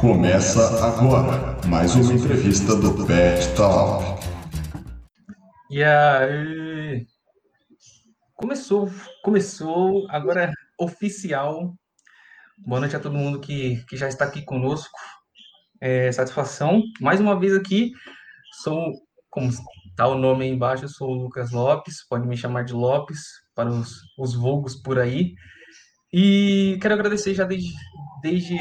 Começa agora mais uma entrevista do Pet Talk. E aí? Começou, começou, agora é oficial. Boa noite a todo mundo que, que já está aqui conosco. É, satisfação. Mais uma vez aqui, sou, como está o nome aí embaixo, sou o Lucas Lopes, pode me chamar de Lopes, para os, os vulgos por aí. E quero agradecer já desde, desde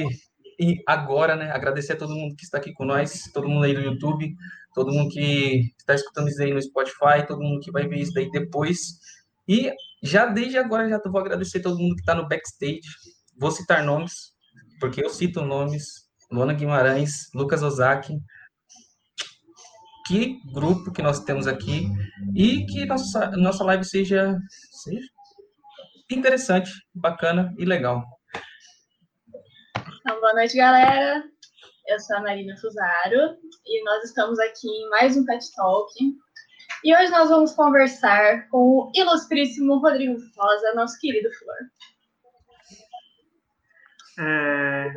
agora, né? Agradecer a todo mundo que está aqui com nós, todo mundo aí do YouTube, todo mundo que está escutando isso aí no Spotify, todo mundo que vai ver isso daí depois. E já desde agora já vou agradecer todo mundo que está no backstage. Vou citar nomes, porque eu cito nomes. Luana Guimarães, Lucas Ozaki. Que grupo que nós temos aqui e que nossa, nossa live seja, seja interessante, bacana e legal. Então, boa noite, galera. Eu sou a Marina Fusaro e nós estamos aqui em mais um Pet Talk. E hoje nós vamos conversar com o ilustríssimo Rodrigo Rosa, nosso querido Flor. É...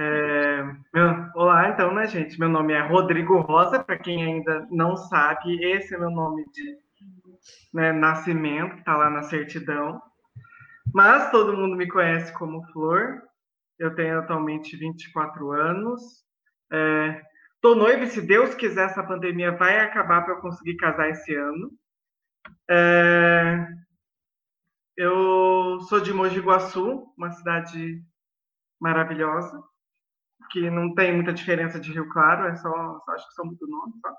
É... Meu... Olá, então, né, gente? Meu nome é Rodrigo Rosa, para quem ainda não sabe, esse é meu nome de né, nascimento, que está lá na certidão. Mas todo mundo me conhece como Flor. Eu tenho atualmente 24 anos. É, tô noiva e se Deus quiser, essa pandemia vai acabar para eu conseguir casar esse ano. É, eu sou de Mogi Guaçu, uma cidade maravilhosa, que não tem muita diferença de Rio Claro, é só, só acho que são muito. Só.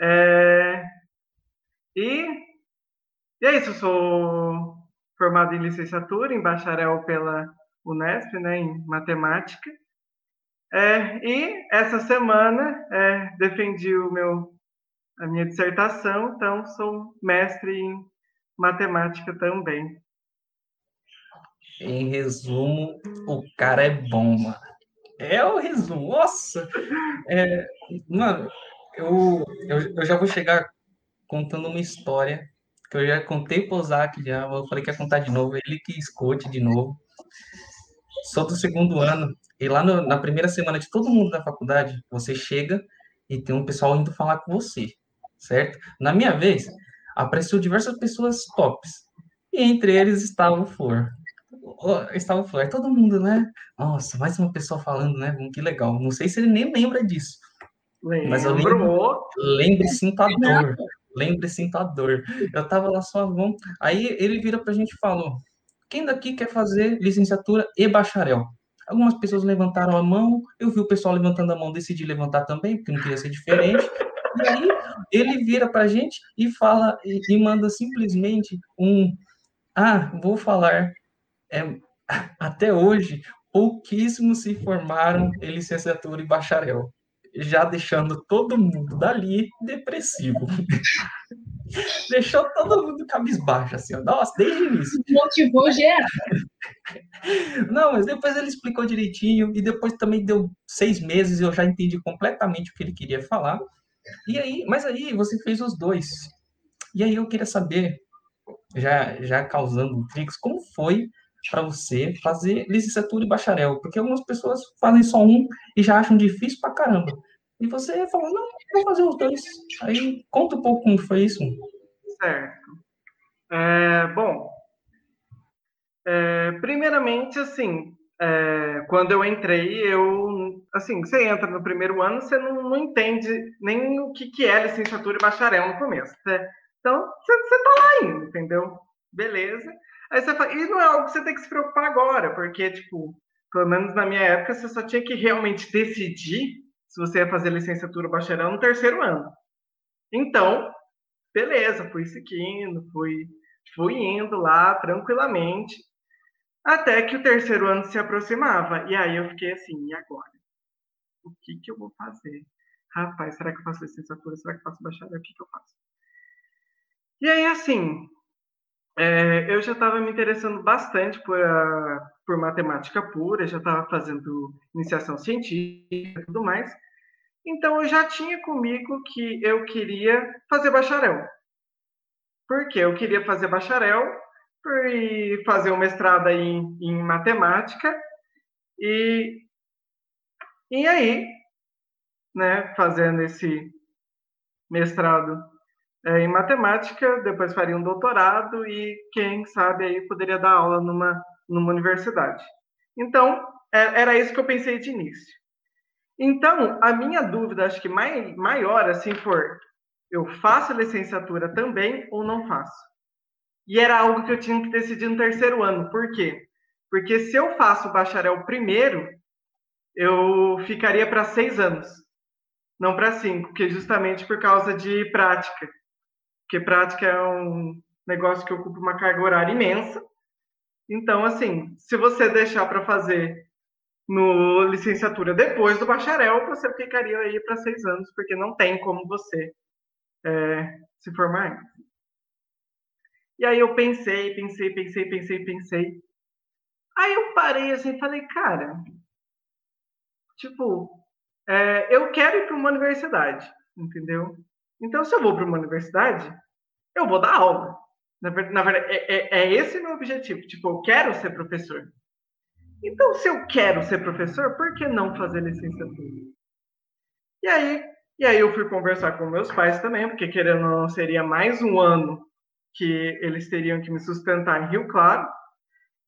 É, e, e é isso, sou formado em licenciatura, em bacharel pela Unesp, né, em matemática. É, e essa semana é, defendi o meu, a minha dissertação, então sou mestre em matemática também. Em resumo, o cara é bom, mano. É o resumo. Nossa! É, mano, eu, eu, eu já vou chegar contando uma história que eu já contei pro Zac já, eu falei que ia contar de novo, ele que escute de novo. Sou do segundo ano, e lá no, na primeira semana de todo mundo da faculdade, você chega e tem um pessoal indo falar com você, certo? Na minha vez, apareceu diversas pessoas tops, e entre eles estava o Flor. Estava o Flor, todo mundo, né? Nossa, mais uma pessoa falando, né? Que legal. Não sei se ele nem lembra disso. Lembro. Mas eu lembro, lembro sinto a dor. Lembre, sinta a dor. Eu tava lá só, vamos. Aí ele vira pra gente e falou: quem daqui quer fazer licenciatura e bacharel? Algumas pessoas levantaram a mão, eu vi o pessoal levantando a mão, decidi levantar também, porque não queria ser diferente. E aí ele vira pra gente e fala, e, e manda simplesmente um. Ah, vou falar. É, até hoje, pouquíssimos se formaram em licenciatura e bacharel já deixando todo mundo dali depressivo. Deixou todo mundo cabisbaixo, assim, ó. Nossa, desde o início. Motivou geral. Não, mas depois ele explicou direitinho, e depois também deu seis meses, eu já entendi completamente o que ele queria falar. E aí, mas aí você fez os dois. E aí eu queria saber, já, já causando tricks, como foi para você fazer licenciatura e bacharel? Porque algumas pessoas fazem só um e já acham difícil pra caramba. E você falou, não, vou fazer os dois. Aí conta um pouco como foi isso. Certo. É, bom, é, primeiramente, assim, é, quando eu entrei, eu, assim, você entra no primeiro ano, você não, não entende nem o que, que é licenciatura e bacharel no começo. Né? Então, você, você tá lá ainda, entendeu? Beleza. Aí você fala, e não é algo que você tem que se preocupar agora, porque, tipo, pelo menos na minha época, você só tinha que realmente decidir se você ia fazer licenciatura ou bacharel no terceiro ano. Então, beleza, fui seguindo, fui, fui indo lá tranquilamente, até que o terceiro ano se aproximava. E aí eu fiquei assim, e agora? O que, que eu vou fazer? Rapaz, será que eu faço licenciatura? Será que eu faço bacharel? O que, que eu faço? E aí, assim, é, eu já estava me interessando bastante por, a, por matemática pura, já estava fazendo iniciação científica e tudo mais. Então, eu já tinha comigo que eu queria fazer bacharel. Por quê? Eu queria fazer bacharel e fazer um mestrado em, em matemática E, e aí, né, fazendo esse mestrado é, em matemática, depois faria um doutorado e quem sabe aí poderia dar aula numa, numa universidade. Então, é, era isso que eu pensei de início. Então, a minha dúvida, acho que mai, maior, assim, for, eu faço licenciatura também ou não faço? E era algo que eu tinha que decidir no terceiro ano. Por quê? Porque se eu faço bacharel primeiro, eu ficaria para seis anos, não para cinco, que é justamente por causa de prática. Porque prática é um negócio que ocupa uma carga horária imensa. Então, assim, se você deixar para fazer no licenciatura depois do bacharel, você ficaria aí para seis anos, porque não tem como você é, se formar. E aí eu pensei, pensei, pensei, pensei, pensei. Aí eu parei assim e falei, cara, tipo, é, eu quero ir para uma universidade, entendeu? Então, se eu vou para uma universidade, eu vou dar aula. Na, verdade, é, é, é esse meu objetivo. Tipo, eu quero ser professor. Então, se eu quero ser professor, por que não fazer licenciatura? E aí, e aí eu fui conversar com meus pais também, porque querendo ou não, seria mais um ano que eles teriam que me sustentar em Rio Claro.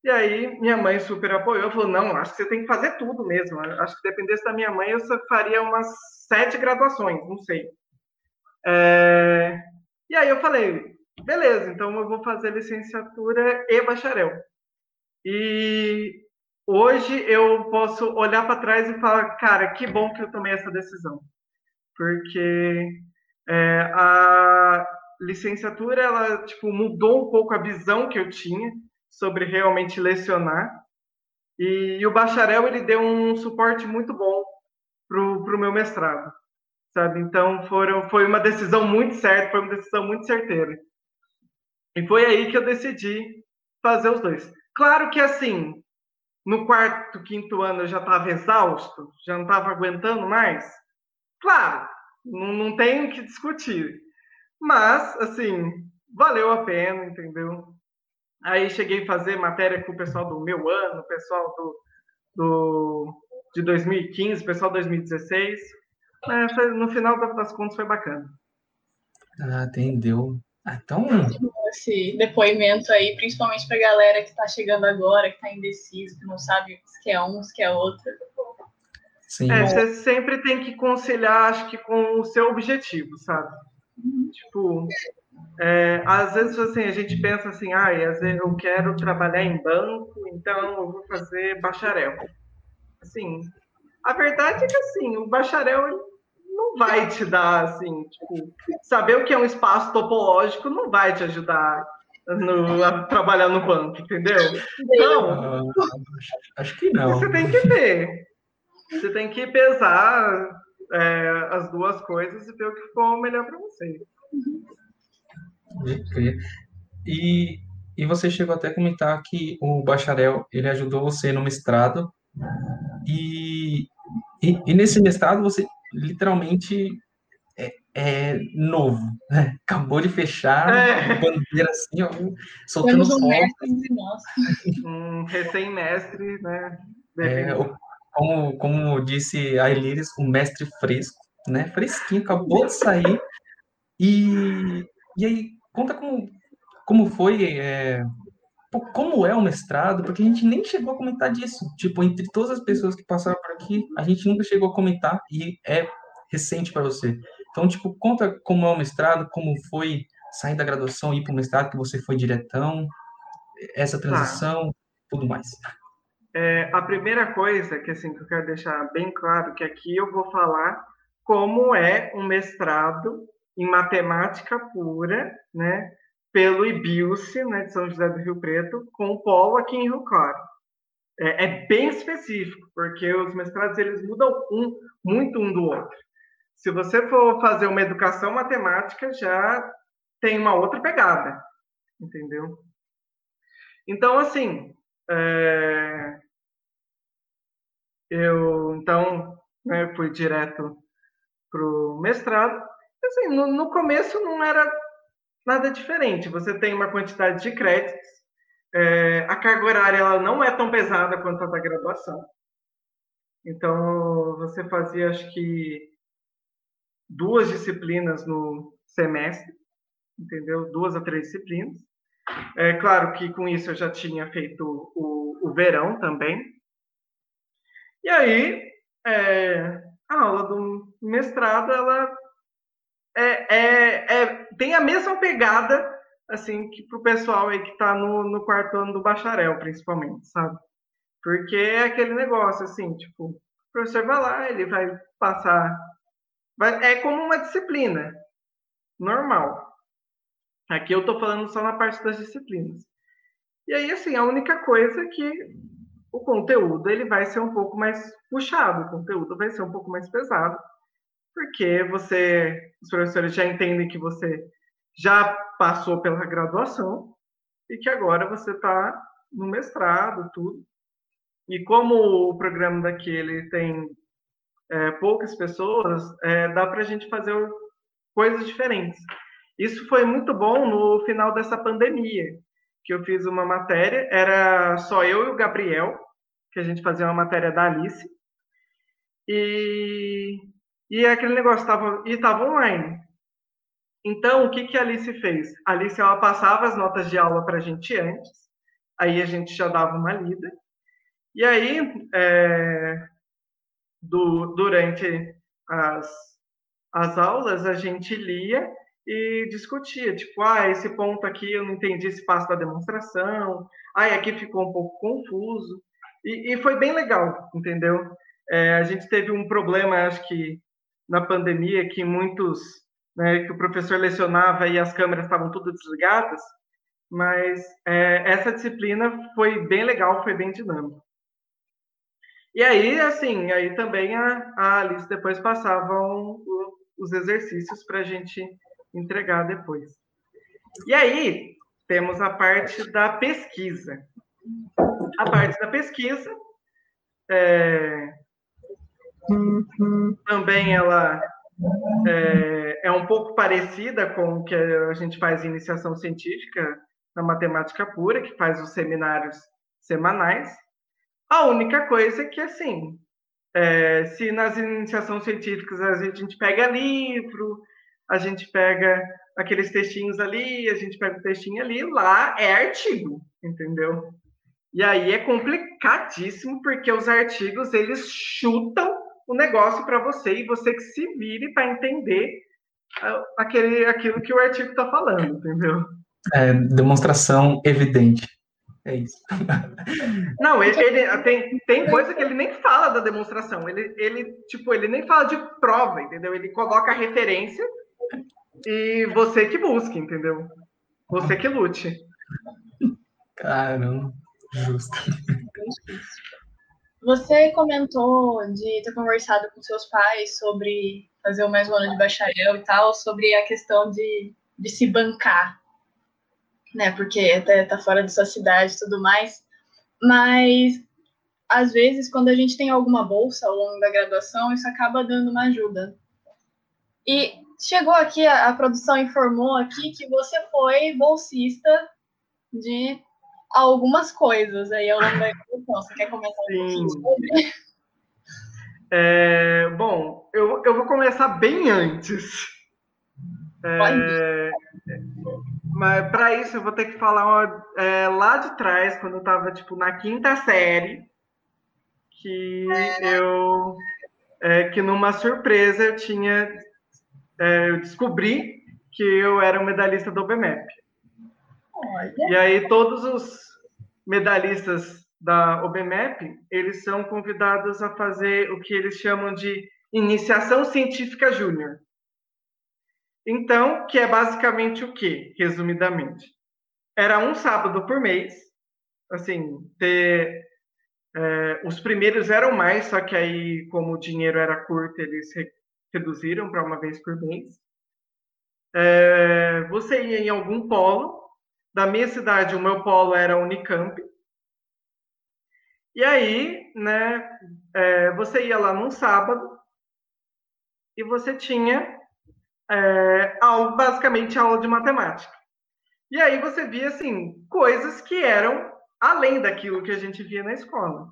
E aí minha mãe super apoiou, falou, não, acho que você tem que fazer tudo mesmo. Acho que dependesse da minha mãe, eu faria umas sete graduações, não sei. É... E aí eu falei, beleza, então eu vou fazer licenciatura e bacharel. E hoje eu posso olhar para trás e falar, cara, que bom que eu tomei essa decisão, porque é, a licenciatura ela tipo mudou um pouco a visão que eu tinha sobre realmente lecionar e, e o bacharel ele deu um suporte muito bom pro, pro meu mestrado, sabe? Então foram foi uma decisão muito certa, foi uma decisão muito certeira. E foi aí que eu decidi fazer os dois. Claro que assim, no quarto, quinto ano eu já estava exausto, já não estava aguentando mais? Claro, não, não o que discutir. Mas, assim, valeu a pena, entendeu? Aí cheguei a fazer matéria com o pessoal do meu ano, pessoal do, do, de 2015, o pessoal de 2016. É, foi, no final das contas foi bacana. Ah, entendeu. Ah, então. Esse depoimento aí, principalmente para a galera que está chegando agora, que está indeciso, que não sabe se quer um, se quer outro. Sim. É, você sempre tem que conciliar, acho que, com o seu objetivo, sabe? Uhum. Tipo, é, às vezes assim, a gente pensa assim, ah, eu quero trabalhar em banco, então eu vou fazer bacharel. Assim, a verdade é que assim, o bacharel não vai te dar, assim, tipo, saber o que é um espaço topológico não vai te ajudar no, a trabalhar no banco, entendeu? Então, uh, acho que não. Você tem que ver. Você tem que pesar é, as duas coisas e ver o que for melhor para você. E, e você chegou até a comentar que o bacharel ele ajudou você no mestrado e, e, e nesse mestrado você literalmente é, é novo, né? acabou de fechar, é. bandeira assim, ó, soltando fogos. Um recém-mestre, né? É, como, como disse a Elíris, o mestre fresco, né? Fresquinho, acabou de sair. E, e aí, conta como, como foi, é, como é o mestrado, porque a gente nem chegou a comentar disso. Tipo, entre todas as pessoas que passaram por aqui, a gente nunca chegou a comentar e é recente para você. Então, tipo, conta como é o mestrado, como foi sair da graduação e ir para o mestrado, que você foi diretão, essa transição, tudo mais. É, a primeira coisa que, assim, que eu quero deixar bem claro, que aqui eu vou falar como é um mestrado em matemática pura, né, pelo IBIUSE, né, de São José do Rio Preto, com o polo aqui em Rio Claro. É, é bem específico, porque os mestrados eles mudam um, muito um do outro. Se você for fazer uma educação matemática, já tem uma outra pegada, entendeu? Então, assim, é... eu então né, fui direto para o mestrado. Assim, no, no começo não era nada diferente. Você tem uma quantidade de créditos, é, a carga horária ela não é tão pesada quanto a da graduação. Então, você fazia, acho que, duas disciplinas no semestre, entendeu? Duas a três disciplinas. É claro que com isso eu já tinha feito o, o verão também. E aí, é, a aula do mestrado, ela é, é, é, tem a mesma pegada assim que o pessoal aí que está no, no quarto ano do bacharel, principalmente, sabe? Porque é aquele negócio assim, tipo, o professor vai lá, ele vai passar, vai, é como uma disciplina normal. Aqui eu estou falando só na parte das disciplinas. E aí, assim, a única coisa é que o conteúdo ele vai ser um pouco mais puxado, o conteúdo vai ser um pouco mais pesado, porque você, os professores já entendem que você já passou pela graduação e que agora você está no mestrado, tudo. E como o programa daqui ele tem é, poucas pessoas, é, dá para a gente fazer coisas diferentes. Isso foi muito bom no final dessa pandemia, que eu fiz uma matéria, era só eu e o Gabriel, que a gente fazia uma matéria da Alice. E, e aquele negócio estava e estava online. Então, o que, que a Alice fez? A Alice ela passava as notas de aula para a gente antes, aí a gente já dava uma lida. E aí, é, do, durante as, as aulas, a gente lia e discutia, tipo, ah, esse ponto aqui eu não entendi esse passo da demonstração, ah, aqui ficou um pouco confuso. E, e foi bem legal, entendeu? É, a gente teve um problema, acho que na pandemia, que muitos, né, que o professor lecionava e as câmeras estavam tudo desligadas, mas é, essa disciplina foi bem legal, foi bem dinâmica. E aí, assim, aí também a, a Alice depois passavam os exercícios para a gente entregar depois. E aí, temos a parte da pesquisa. A parte da pesquisa é, também ela é, é, um pouco parecida com o que a gente faz em iniciação científica na matemática pura, que faz os seminários semanais. A única coisa é que, assim, é, se nas iniciações científicas a gente pega livro, a gente pega aqueles textinhos ali, a gente pega o textinho ali, lá é artigo, entendeu? E aí é complicadíssimo, porque os artigos, eles chutam o negócio para você e você que se vire para entender ah, aquele, aquilo que o artigo está falando, entendeu? É, demonstração evidente. É isso. Não, ele, ele, tem, tem coisa que ele nem fala da demonstração. Ele, ele, tipo, ele nem fala de prova, entendeu? Ele coloca a referência e você que busque, entendeu? Você que lute. Caramba, justo. Você comentou de ter conversado com seus pais sobre fazer o mesmo ano de bacharel e tal, sobre a questão de, de se bancar, né? Porque até tá fora da sua cidade e tudo mais. Mas às vezes, quando a gente tem alguma bolsa ao longo da graduação, isso acaba dando uma ajuda. E chegou aqui, a, a produção informou aqui que você foi bolsista de algumas coisas aí ao longo da evolução. Você quer comentar um pouquinho sobre? É, bom, eu, eu vou começar bem antes. É, mas para isso eu vou ter que falar uma, é, lá de trás, quando eu estava tipo na quinta série, que eu é, que numa surpresa eu tinha é, eu descobri que eu era um medalhista do OBMEP. E aí todos os medalhistas da OBMEP, eles são convidados a fazer o que eles chamam de iniciação científica júnior. Então, que é basicamente o quê, resumidamente? Era um sábado por mês, assim, ter é, os primeiros eram mais, só que aí, como o dinheiro era curto, eles reduziram para uma vez por mês. É, você ia em algum polo. Da minha cidade, o meu polo era Unicamp. E aí, né, é, você ia lá num sábado e você tinha é, aula, basicamente aula de matemática. E aí você via, assim, coisas que eram além daquilo que a gente via na escola.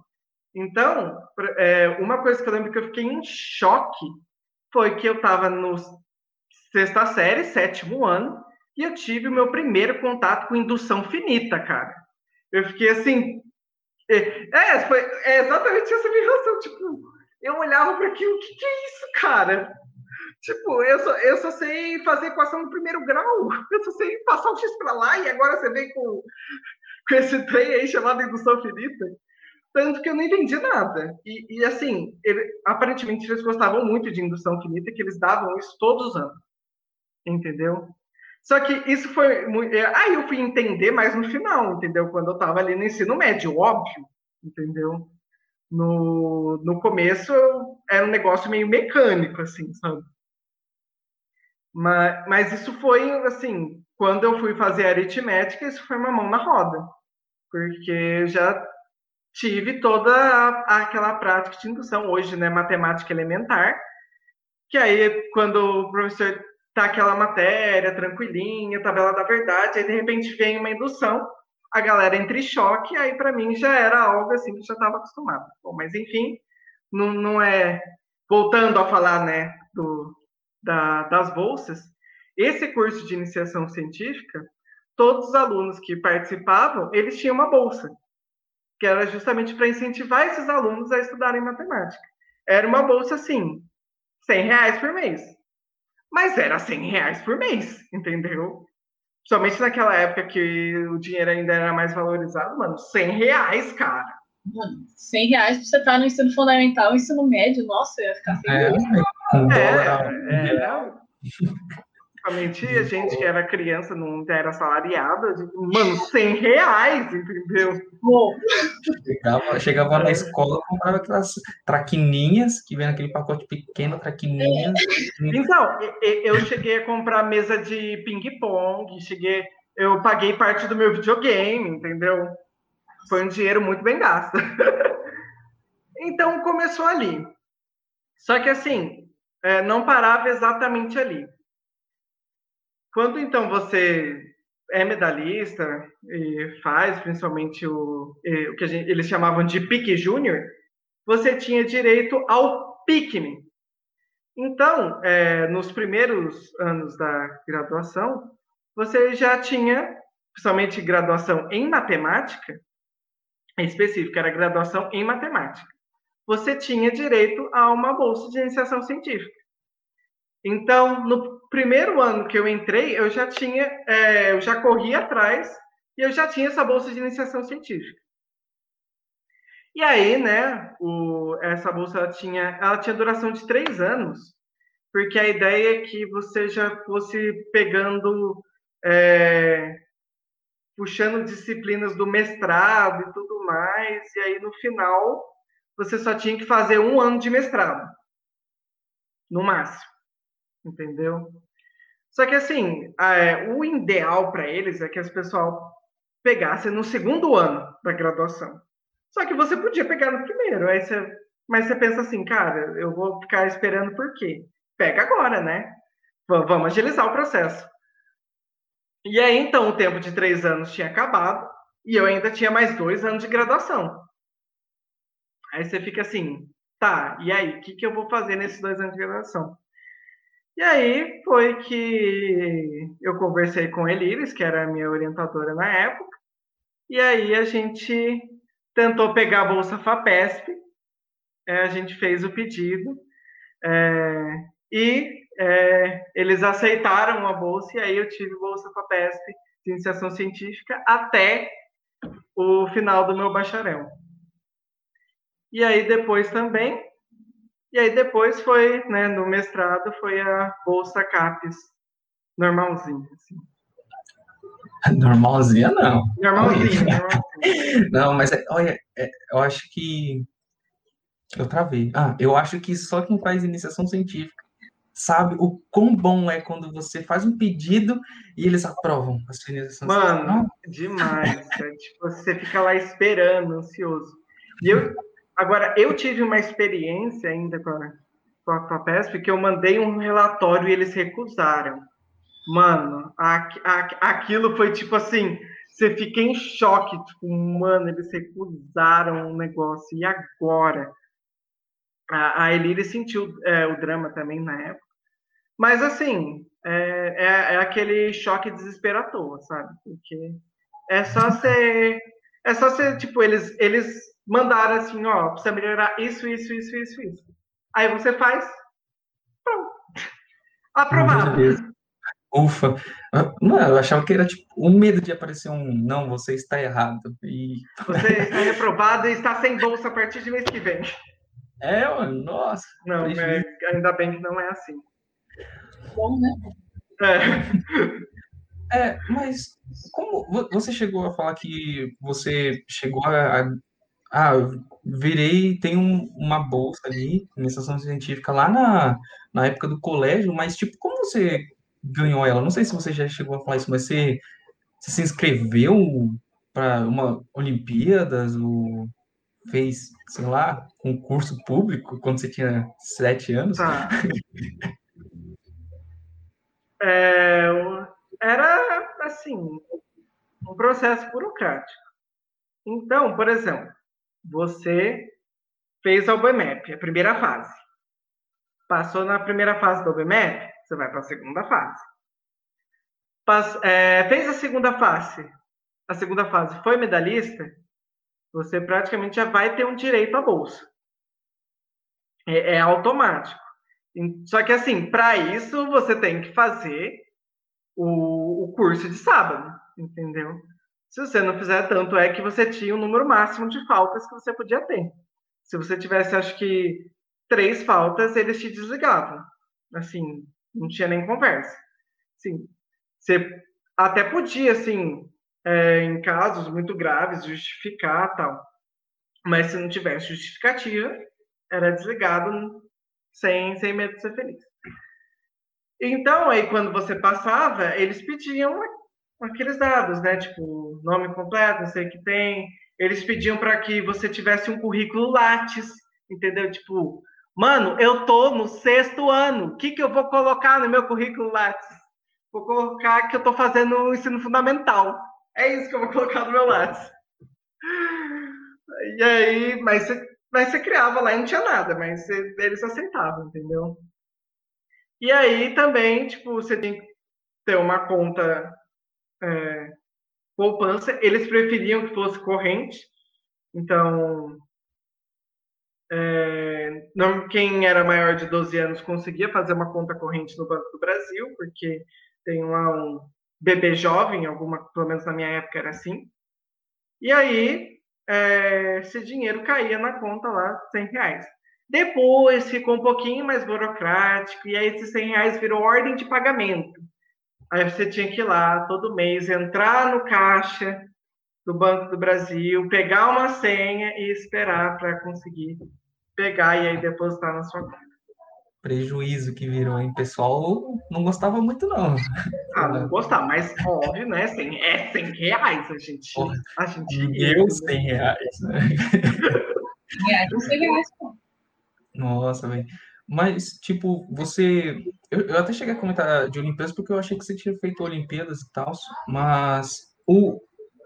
Então, é, uma coisa que eu lembro que eu fiquei em choque foi que eu estava no sexta série, sétimo ano, e eu tive o meu primeiro contato com indução finita, cara. Eu fiquei assim. É, é foi é exatamente essa minha reação. Tipo, eu olhava para aquilo, o que, que é isso, cara? Tipo, eu só, eu só sei fazer equação no primeiro grau, eu só sei passar o x para lá e agora você vem com, com esse trem aí chamado indução finita. Tanto que eu não entendi nada. E, e assim, ele, aparentemente eles gostavam muito de indução finita, que eles davam isso todos os anos. Entendeu? Só que isso foi muito. É, aí eu fui entender mais no final, entendeu? Quando eu estava ali no ensino médio, óbvio, entendeu? No, no começo era um negócio meio mecânico, assim, sabe? Mas, mas isso foi, assim, quando eu fui fazer aritmética, isso foi uma mão na roda. Porque eu já tive toda a, aquela prática de indução, hoje, né, matemática elementar, que aí, quando o professor tá aquela matéria tranquilinha, tabela da verdade, aí de repente vem uma indução, a galera entra em choque, aí para mim já era algo assim que já estava acostumado. Bom, mas enfim, não, não é voltando a falar, né, do, da, das bolsas, esse curso de iniciação científica, todos os alunos que participavam, eles tinham uma bolsa, que era justamente para incentivar esses alunos a estudarem matemática. Era uma bolsa, assim, 100 reais por mês. Mas era 100 reais por mês, entendeu? Somente naquela época que o dinheiro ainda era mais valorizado, mano, 100 reais, cara. Mano, 100 reais pra você estar tá no ensino fundamental, ensino médio, nossa, eu ia ficar feliz. É, é, é, Principalmente a gente que era criança, não era salariada, mano, 100 reais, entendeu? Chegava, chegava na escola, comprava aquelas traquininhas, que vem naquele pacote pequeno, traquininhas. Então, eu cheguei a comprar mesa de ping-pong, cheguei, eu paguei parte do meu videogame, entendeu? Foi um dinheiro muito bem gasto. então, começou ali. Só que, assim, é, não parava exatamente ali. Quando então você é medalhista e faz principalmente o, o que gente, eles chamavam de pique júnior, você tinha direito ao pique. Então, é, nos primeiros anos da graduação, você já tinha, principalmente graduação em matemática, em específico, era graduação em matemática. Você tinha direito a uma bolsa de iniciação científica. Então, no primeiro ano que eu entrei, eu já tinha, é, eu já corri atrás e eu já tinha essa bolsa de iniciação científica. E aí, né, o, essa bolsa ela tinha, ela tinha duração de três anos, porque a ideia é que você já fosse pegando, é, puxando disciplinas do mestrado e tudo mais, e aí no final você só tinha que fazer um ano de mestrado, no máximo entendeu? Só que assim, é, o ideal para eles é que as pessoal pegassem no segundo ano da graduação. Só que você podia pegar no primeiro, aí você, mas você pensa assim, cara, eu vou ficar esperando por quê? Pega agora, né? Vamos agilizar o processo. E aí, então, o tempo de três anos tinha acabado e eu ainda tinha mais dois anos de graduação. Aí você fica assim, tá, e aí, o que, que eu vou fazer nesses dois anos de graduação? E aí foi que eu conversei com Eliris, que era a minha orientadora na época, e aí a gente tentou pegar a Bolsa FAPESP, é, a gente fez o pedido, é, e é, eles aceitaram a bolsa, e aí eu tive Bolsa FAPESP de iniciação científica até o final do meu bacharel. E aí depois também e aí depois foi, né, no mestrado, foi a bolsa CAPES, normalzinha, assim. Normalzinha não. Normalzinha, normalzinha. Não, mas é, olha, é, eu acho que eu travei. Ah, eu acho que só quem faz iniciação científica sabe o quão bom é quando você faz um pedido e eles aprovam a sua iniciação Mano, científica. demais. é, tipo, você fica lá esperando, ansioso. E eu, Agora, eu tive uma experiência ainda com a, com a FAPESP que eu mandei um relatório e eles recusaram. Mano, a, a, aquilo foi tipo assim, você fica em choque, tipo, mano, eles recusaram o negócio, e agora? A, a Elire sentiu é, o drama também na época. Mas, assim, é, é, é aquele choque toa, sabe? Porque é só ser. É só ser, tipo, eles, eles mandaram assim, ó, precisa melhorar isso, isso, isso, isso, isso. Aí você faz, pronto. Aprovado. Ufa. Não, eu achava que era tipo um medo de aparecer um não, você está errado. E... Você está reprovado e está sem bolsa a partir de mês que vem. É, mano, nossa. Não, é, ainda bem que não é assim. Bom, né? É. é, mas como você chegou a falar que você chegou a. Ah, virei, tem um, uma bolsa ali, iniciação científica, lá na, na época do colégio, mas tipo, como você ganhou ela? Não sei se você já chegou a falar isso, mas você, você se inscreveu para uma Olimpíadas ou fez, sei lá, concurso público quando você tinha sete anos? Tá. É, era, assim, um processo burocrático. Então, por exemplo, você fez a OBMAP, a primeira fase. Passou na primeira fase da OBMAP, você vai para a segunda fase. Pass, é, fez a segunda fase, a segunda fase foi medalhista, você praticamente já vai ter um direito à bolsa. É, é automático. Só que assim, para isso você tem que fazer o, o curso de sábado, entendeu? Se você não fizer tanto, é que você tinha o um número máximo de faltas que você podia ter. Se você tivesse, acho que, três faltas, eles te desligavam. Assim, não tinha nem conversa. Assim, você até podia, assim, é, em casos muito graves, justificar tal. Mas se não tivesse justificativa, era desligado sem, sem medo de ser feliz. Então, aí, quando você passava, eles pediam aqueles dados, né? Tipo, nome completo, não sei o que tem. Eles pediam para que você tivesse um currículo Lattes, entendeu? Tipo, mano, eu tô no sexto ano, o que, que eu vou colocar no meu currículo Lattes? Vou colocar que eu tô fazendo o ensino fundamental. É isso que eu vou colocar no meu Lattes. E aí, mas você mas você criava lá e não tinha nada, mas você, eles aceitavam, entendeu? E aí também, tipo, você tem que ter uma conta é, poupança. Eles preferiam que fosse corrente. Então, é, não, quem era maior de 12 anos conseguia fazer uma conta corrente no Banco do Brasil, porque tem lá um bebê jovem, alguma, pelo menos na minha época era assim. E aí, é, esse dinheiro caía na conta lá, 100 reais. Depois ficou um pouquinho mais burocrático, e aí esses 100 reais virou ordem de pagamento. Aí você tinha que ir lá todo mês, entrar no caixa do Banco do Brasil, pegar uma senha e esperar para conseguir pegar e aí depositar na sua conta prejuízo que virou, hein? O pessoal não gostava muito, não. Ah, não gostava, mas óbvio, né? 100, é 100 reais, a gente. Porra, a gente Meu 100 reais, né? É, 100 reais, Nossa, velho. Mas, tipo, você. Eu, eu, até cheguei a comentar de Olimpíadas porque eu achei que você tinha feito Olimpíadas e tal, mas o,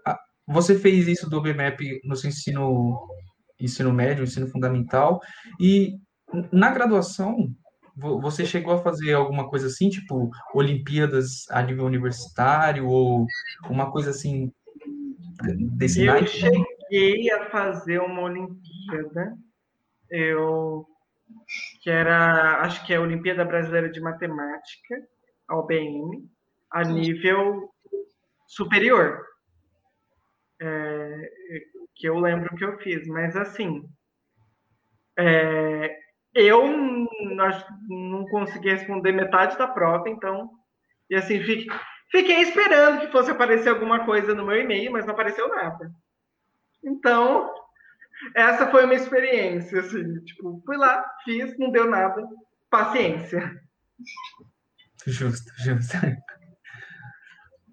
a, você fez isso do BMAP no seu ensino, ensino médio, ensino fundamental, e na graduação, você chegou a fazer alguma coisa assim, tipo Olimpíadas a nível universitário ou uma coisa assim desse Eu naipe? cheguei a fazer uma Olimpíada, eu que era, acho que é a Olimpíada Brasileira de Matemática, a OBM, a nível superior. É, que eu lembro que eu fiz, mas assim, é, eu não consegui responder metade da prova, então. E assim, fiquei, fiquei esperando que fosse aparecer alguma coisa no meu e-mail, mas não apareceu nada. Então, essa foi uma experiência, assim, tipo, fui lá, fiz, não deu nada, paciência. Justo, justo.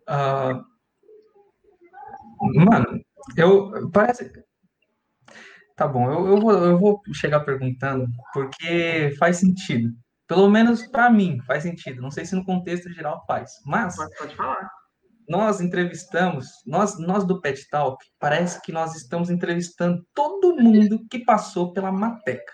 Uh, mano, eu parece Tá bom, eu, eu, vou, eu vou chegar perguntando, porque faz sentido. Pelo menos para mim faz sentido. Não sei se no contexto geral faz, mas. Pode falar. Nós entrevistamos, nós, nós do Pet Talk, parece que nós estamos entrevistando todo mundo que passou pela Mateca.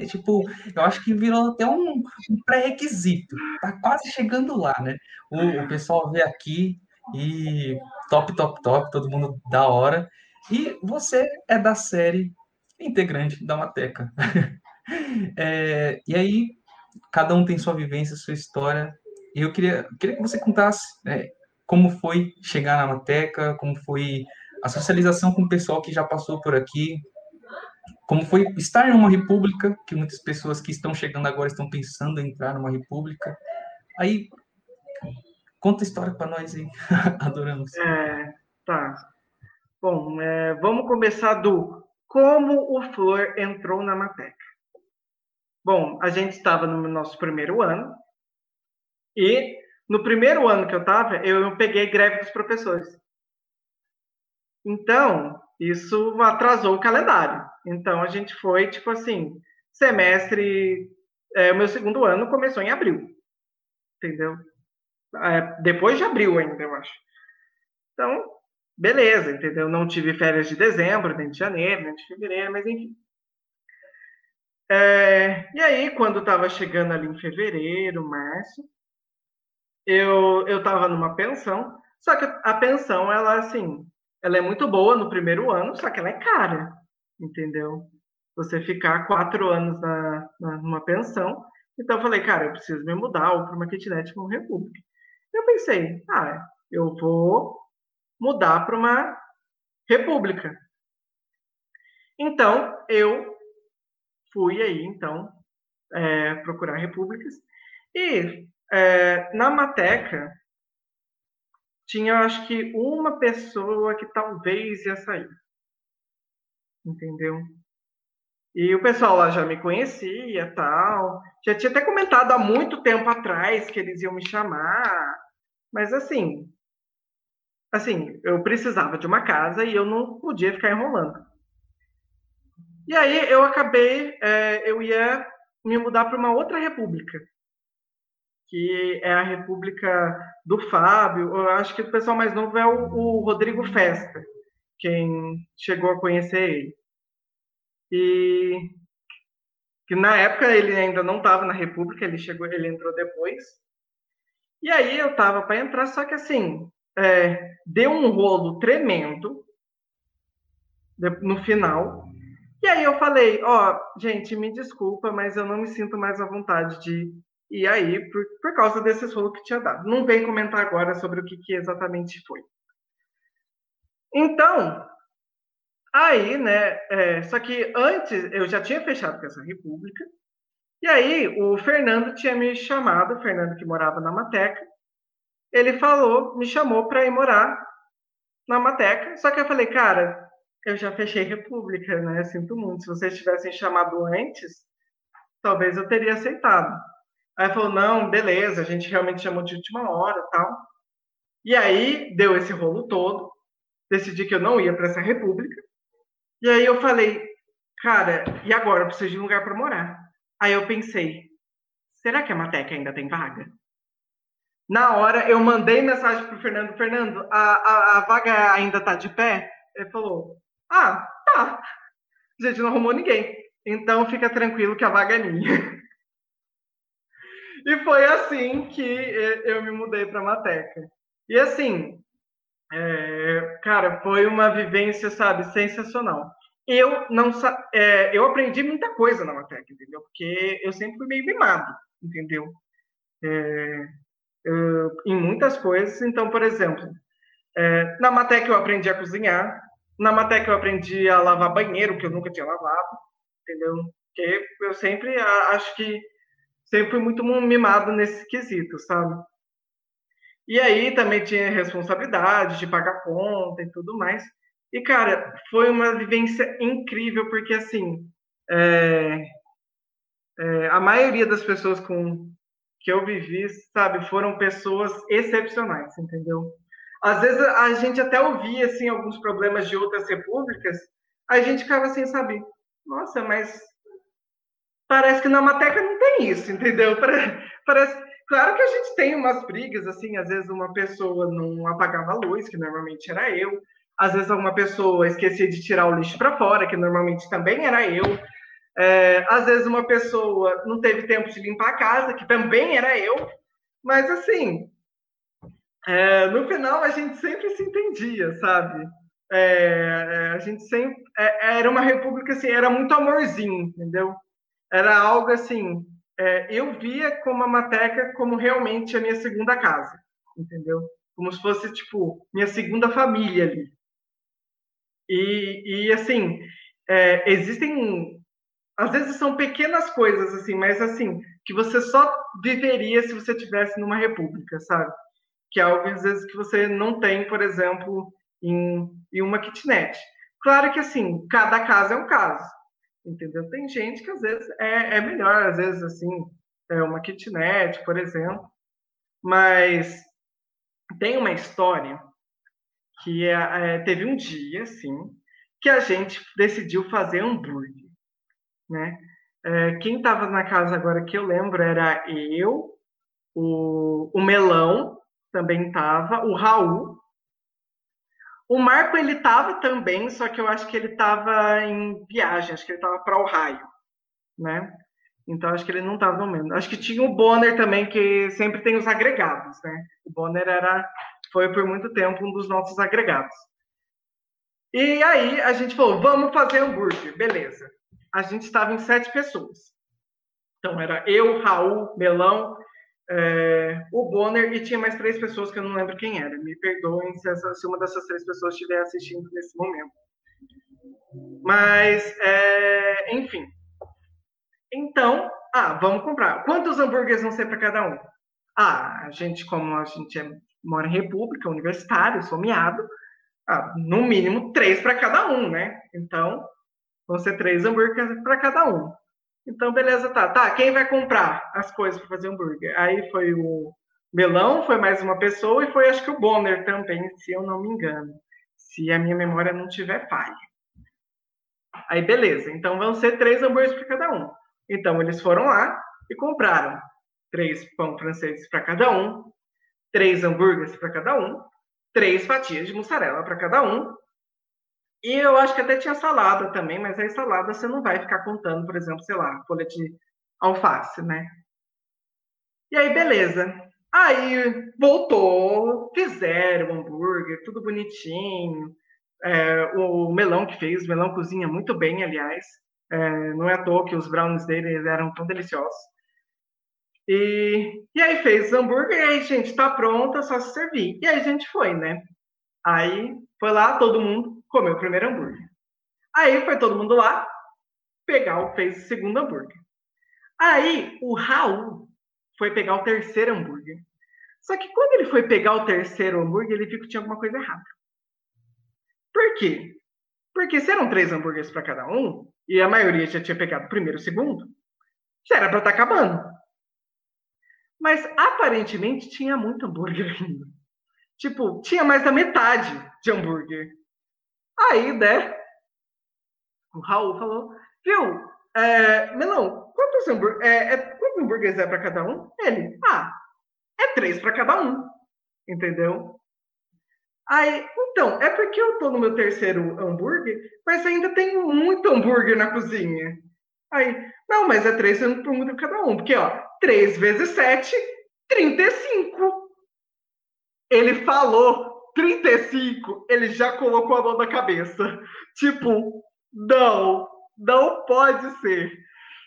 É tipo, eu acho que virou até um, um pré-requisito. Tá quase chegando lá, né? O, o pessoal vê aqui e top, top, top, todo mundo da hora. E você é da série integrante da Mateca. é, e aí, cada um tem sua vivência, sua história. E eu queria, queria que você contasse é, como foi chegar na Mateca, como foi a socialização com o pessoal que já passou por aqui, como foi estar em uma república, que muitas pessoas que estão chegando agora estão pensando em entrar numa república. Aí, conta a história para nós aí, adoramos. É, tá. Bom, é, vamos começar do como o Flor entrou na Mateca. Bom, a gente estava no nosso primeiro ano e no primeiro ano que eu estava, eu peguei greve dos professores. Então, isso atrasou o calendário. Então, a gente foi, tipo assim, semestre. É, o meu segundo ano começou em abril. Entendeu? É, depois de abril ainda, eu acho. Então, beleza, entendeu? Não tive férias de dezembro, nem de janeiro, nem de fevereiro, mas enfim. É, e aí, quando estava chegando ali em fevereiro, março, eu eu estava numa pensão, só que a pensão ela assim, ela é muito boa no primeiro ano, só que ela é cara, entendeu? Você ficar quatro anos na, na numa pensão, então eu falei, cara, eu preciso me mudar ou para uma kitnet ou república. Eu pensei, ah, eu vou mudar para uma república. Então eu fui aí então é, procurar repúblicas e é, na Mateca, tinha acho que uma pessoa que talvez ia sair. Entendeu? E o pessoal lá já me conhecia, tal. Já tinha até comentado há muito tempo atrás que eles iam me chamar. Mas assim, assim, eu precisava de uma casa e eu não podia ficar enrolando. E aí eu acabei, é, eu ia me mudar para uma outra república que é a República do Fábio. Eu acho que o pessoal mais novo é o, o Rodrigo Festa, quem chegou a conhecer ele. E que na época ele ainda não estava na República, ele chegou, ele entrou depois. E aí eu estava para entrar, só que assim, é, deu um rolo tremendo no final. E aí eu falei, ó, oh, gente, me desculpa, mas eu não me sinto mais à vontade de e aí, por, por causa desses rolos que tinha dado. Não vem comentar agora sobre o que, que exatamente foi. Então, aí, né? É, só que antes eu já tinha fechado com essa república. E aí o Fernando tinha me chamado, o Fernando que morava na Mateca, ele falou, me chamou para ir morar na Mateca. Só que eu falei, cara, eu já fechei república, né? Sinto muito. Se vocês tivessem chamado antes, talvez eu teria aceitado. Aí falou, não, beleza, a gente realmente chamou de última hora tal. E aí deu esse rolo todo, decidi que eu não ia para essa república. E aí eu falei, cara, e agora? Eu preciso de um lugar para morar. Aí eu pensei, será que a Mateca ainda tem vaga? Na hora eu mandei mensagem pro Fernando, Fernando, a, a, a vaga ainda tá de pé? Ele falou, ah, tá. A gente não arrumou ninguém. Então fica tranquilo que a vaga é minha. E foi assim que eu me mudei para Mateca. E assim, é, cara, foi uma vivência, sabe, sensacional. Eu não é, eu aprendi muita coisa na Mateca, entendeu? Porque eu sempre fui meio mimado, entendeu? É, eu, em muitas coisas. Então, por exemplo, é, na Mateca eu aprendi a cozinhar. Na Mateca eu aprendi a lavar banheiro, que eu nunca tinha lavado, entendeu? Porque eu sempre acho que sempre fui muito mimado nesse quesito, sabe? E aí também tinha responsabilidade de pagar conta e tudo mais. E, cara, foi uma vivência incrível, porque, assim, é, é, a maioria das pessoas com que eu vivi, sabe, foram pessoas excepcionais, entendeu? Às vezes a gente até ouvia, assim, alguns problemas de outras repúblicas, a gente ficava assim, sabe, nossa, mas parece que na Mateca não tem isso, entendeu? Parece, Claro que a gente tem umas brigas, assim, às vezes uma pessoa não apagava a luz, que normalmente era eu. Às vezes uma pessoa esquecia de tirar o lixo para fora, que normalmente também era eu. É, às vezes uma pessoa não teve tempo de limpar a casa, que também era eu. Mas assim, é, no final a gente sempre se entendia, sabe? É, é a gente sempre é, era uma república assim, era muito amorzinho, entendeu? Era algo assim, é, eu via como a Mateca como realmente a minha segunda casa, entendeu? Como se fosse tipo minha segunda família ali. E, e assim, é, existem às vezes são pequenas coisas assim, mas assim que você só viveria se você tivesse numa república, sabe? Que é algo às vezes que você não tem, por exemplo, em, em uma kitnet. Claro que assim, cada caso é um caso, entendeu? Tem gente que às vezes é, é melhor, às vezes assim, é uma kitnet, por exemplo, mas tem uma história que é, é, teve um dia, assim, que a gente decidiu fazer hambúrguer, né? É, quem estava na casa agora que eu lembro era eu, o, o Melão também estava, o Raul. O Marco ele estava também, só que eu acho que ele estava em viagem, acho que ele estava para o raio, né? Então acho que ele não estava no mesmo. Acho que tinha o Bonner também, que sempre tem os agregados, né? O Bonner era, foi por muito tempo um dos nossos agregados. E aí a gente falou, vamos fazer hambúrguer, beleza a gente estava em sete pessoas. Então, era eu, Raul, Melão, é, o Bonner e tinha mais três pessoas que eu não lembro quem era. Me perdoem se, essa, se uma dessas três pessoas estiver assistindo nesse momento. Mas, é, enfim. Então, ah, vamos comprar. Quantos hambúrgueres vão ser para cada um? Ah, a gente, como a gente é, mora em república, universitário, sou miado, ah, no mínimo três para cada um, né? Então, Vão ser três hambúrgueres para cada um. Então, beleza, tá. Tá, quem vai comprar as coisas para fazer hambúrguer? Aí foi o Melão, foi mais uma pessoa, e foi acho que o Bonner também, se eu não me engano. Se a minha memória não tiver falha. Aí, beleza. Então, vão ser três hambúrgueres para cada um. Então, eles foram lá e compraram três pão franceses para cada um, três hambúrgueres para cada um, três fatias de mussarela para cada um, e eu acho que até tinha salada também, mas aí salada você não vai ficar contando, por exemplo, sei lá, folha de alface, né? E aí, beleza. Aí voltou, fizeram o hambúrguer, tudo bonitinho. É, o melão que fez, o melão cozinha muito bem, aliás. É, não é à toa que os brownies dele eram tão deliciosos. E, e aí fez o hambúrguer, e aí, gente, tá pronta, só se servir. E aí a gente foi, né? Aí foi lá, todo mundo comeu o primeiro hambúrguer. Aí foi todo mundo lá, pegar o, fez o segundo hambúrguer. Aí o Raul foi pegar o terceiro hambúrguer. Só que quando ele foi pegar o terceiro hambúrguer, ele viu que tinha alguma coisa errada. Por quê? Porque se eram três hambúrgueres para cada um, e a maioria já tinha pegado o primeiro e o segundo, já era para estar tá acabando. Mas aparentemente tinha muito hambúrguer ainda. Tipo, tinha mais da metade de hambúrguer. Aí, né? O Raul falou, viu, é, Melão, quantos, é, é, quantos hambúrgueres é para cada um? Ele, ah, é três para cada um. Entendeu? Aí, então, é porque eu tô no meu terceiro hambúrguer, mas ainda tem muito hambúrguer na cozinha. Aí, não, mas é três hambúrguer cada um, porque, ó, três vezes sete, trinta e cinco ele falou 35, ele já colocou a mão na cabeça. Tipo, não, não pode ser.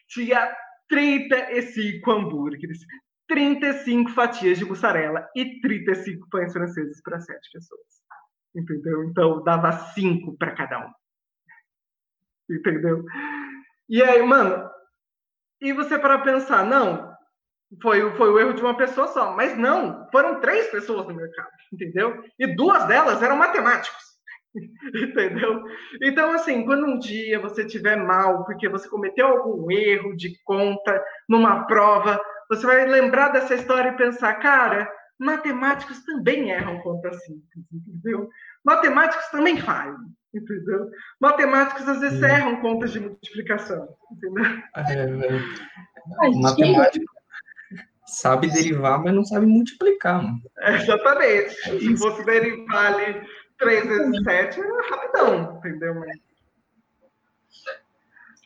Tinha 35 hambúrgueres, 35 fatias de mussarela e 35 pães franceses para sete pessoas. Entendeu? Então dava 5 para cada um. Entendeu? E aí, mano, e você para pensar, não, foi, foi o erro de uma pessoa só. Mas não, foram três pessoas no mercado, entendeu? E duas delas eram matemáticos. entendeu? Então, assim, quando um dia você tiver mal porque você cometeu algum erro de conta numa prova, você vai lembrar dessa história e pensar, cara, matemáticos também erram conta simples, entendeu? Matemáticos também falham, entendeu? Matemáticos às vezes hum. erram contas de multiplicação, entendeu? É, é. Matemática sabe derivar, mas não sabe multiplicar, mano. Exatamente. Se fosse derivar ali 3 vezes 7, era rapidão, entendeu? Mas...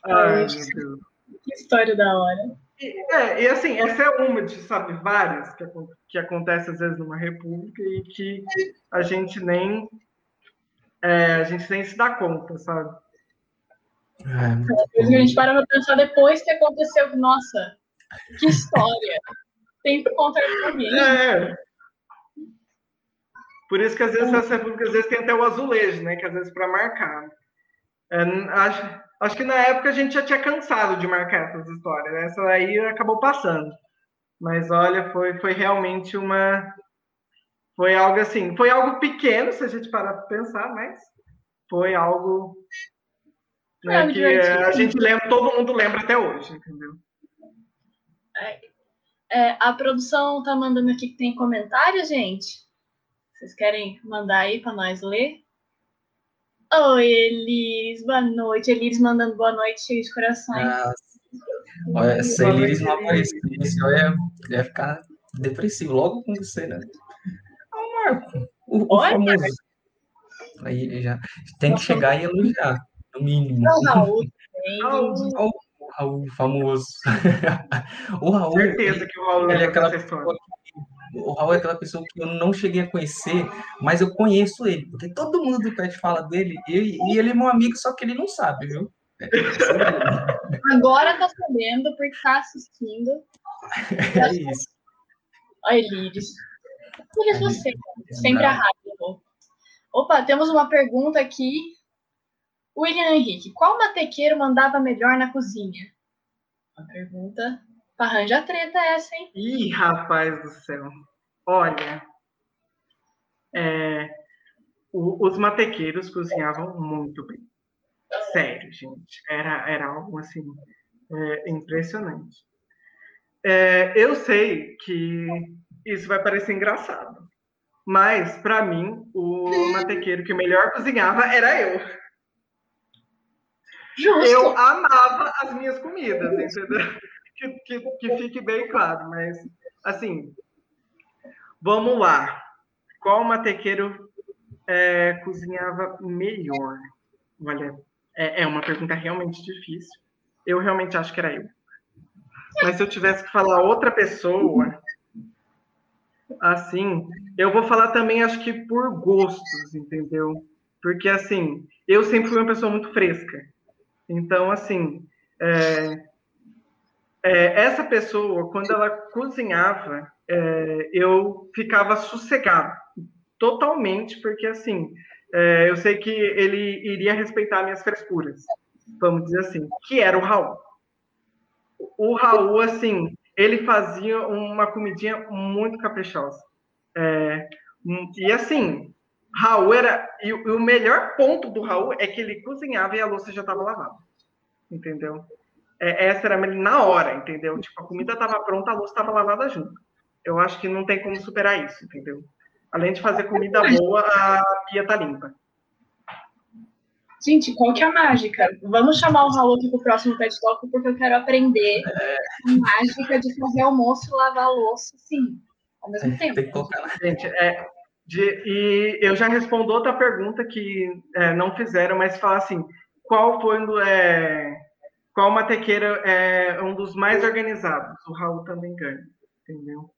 Ai, meu Deus. Que história da hora. E, é, e assim, essa é uma de, sabe, várias que, que acontece às vezes numa república e que a gente nem é, a gente nem se dá conta, sabe? É, a gente para pra pensar depois que aconteceu, nossa, que história. Contar pra mim. É. Por isso que às vezes essa república às vezes tem até o azulejo, né? Que às vezes para marcar. É, acho, acho que na época a gente já tinha cansado de marcar essas histórias. Né? Essa aí acabou passando. Mas olha, foi, foi realmente uma. Foi algo assim. Foi algo pequeno, se a gente parar para pensar, mas foi algo né, que a gente lembra, todo mundo lembra até hoje, entendeu? É, é, a produção tá mandando aqui que tem comentário, gente. Vocês querem mandar aí para nós ler? Oi, Elis, boa noite. Elis mandando boa noite, cheio de corações. Ah, olha, se a Elis não aparecesse, eu ia, ia ficar depressivo logo com você, né? o Marco, o, o famoso. Aí já tem que chegar e elogiar, no mínimo. Não, Raul, Raul famoso. o Raul. Certeza que o Raul ele é aquela pessoa o Raul é aquela pessoa que eu não cheguei a conhecer, mas eu conheço ele, porque todo mundo do pet fala dele, e, e ele é meu amigo, só que ele não sabe, viu? Agora tá sabendo, porque tá assistindo. É isso. Olha, Líris. Líris, você, sempre a rádio. Opa, temos uma pergunta aqui. William Henrique, qual matequeiro mandava melhor na cozinha? Uma pergunta Arranja treta essa, hein? Ih, rapaz do céu. Olha, é, o, os matequeiros cozinhavam muito bem. Sério, gente. Era, era algo assim é, impressionante. É, eu sei que isso vai parecer engraçado, mas para mim o matequeiro que melhor cozinhava era eu. Justo. Eu amava as minhas comidas, entendeu? que, que, que fique bem claro, mas assim, vamos lá. Qual matequeiro é, cozinhava melhor? Olha, é, é uma pergunta realmente difícil. Eu realmente acho que era eu. Mas se eu tivesse que falar outra pessoa, assim, eu vou falar também, acho que por gostos, entendeu? Porque, assim, eu sempre fui uma pessoa muito fresca. Então, assim, é, é, essa pessoa, quando ela cozinhava, é, eu ficava sossegado, totalmente, porque assim, é, eu sei que ele iria respeitar minhas frescuras, vamos dizer assim, que era o Raul. O Raul, assim, ele fazia uma comidinha muito caprichosa. É, e assim, Raul era. E o melhor ponto do Raul é que ele cozinhava e a louça já estava lavada. Entendeu? é, essa era na hora, entendeu? Tipo, a comida estava pronta, a louça estava lavada junto. Eu acho que não tem como superar isso, entendeu? Além de fazer comida boa, a pia tá limpa. Gente, qual que é a mágica? Vamos chamar o Raul aqui pro próximo Pet Talk, porque eu quero aprender é... a mágica de fazer almoço e lavar a louça, sim, ao mesmo é, tempo. Tem que colocar. Gente, é, de, e eu já respondo outra pergunta que é, não fizeram, mas fala assim, qual foi é, qual matequeira é um dos mais organizados? O Raul também ganha, entendeu?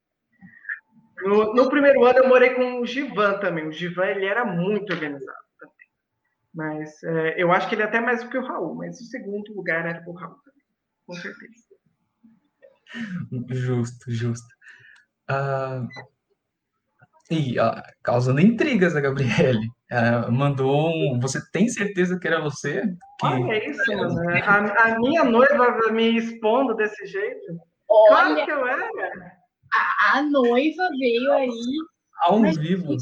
No, no, primeiro ano eu morei com o Givan também. O Givan ele era muito organizado também. Mas é, eu acho que ele é até mais do que o Raul, mas o segundo lugar era o Raul também, com certeza. Justo, justo. Uh, e uh, causando intrigas a Gabriele. Mandou um. Você tem certeza que era você? Que... Olha isso, mano. A, a, minha noiva me expondo desse jeito. Olha, claro que eu era. A, a noiva veio aí. Ao vivo.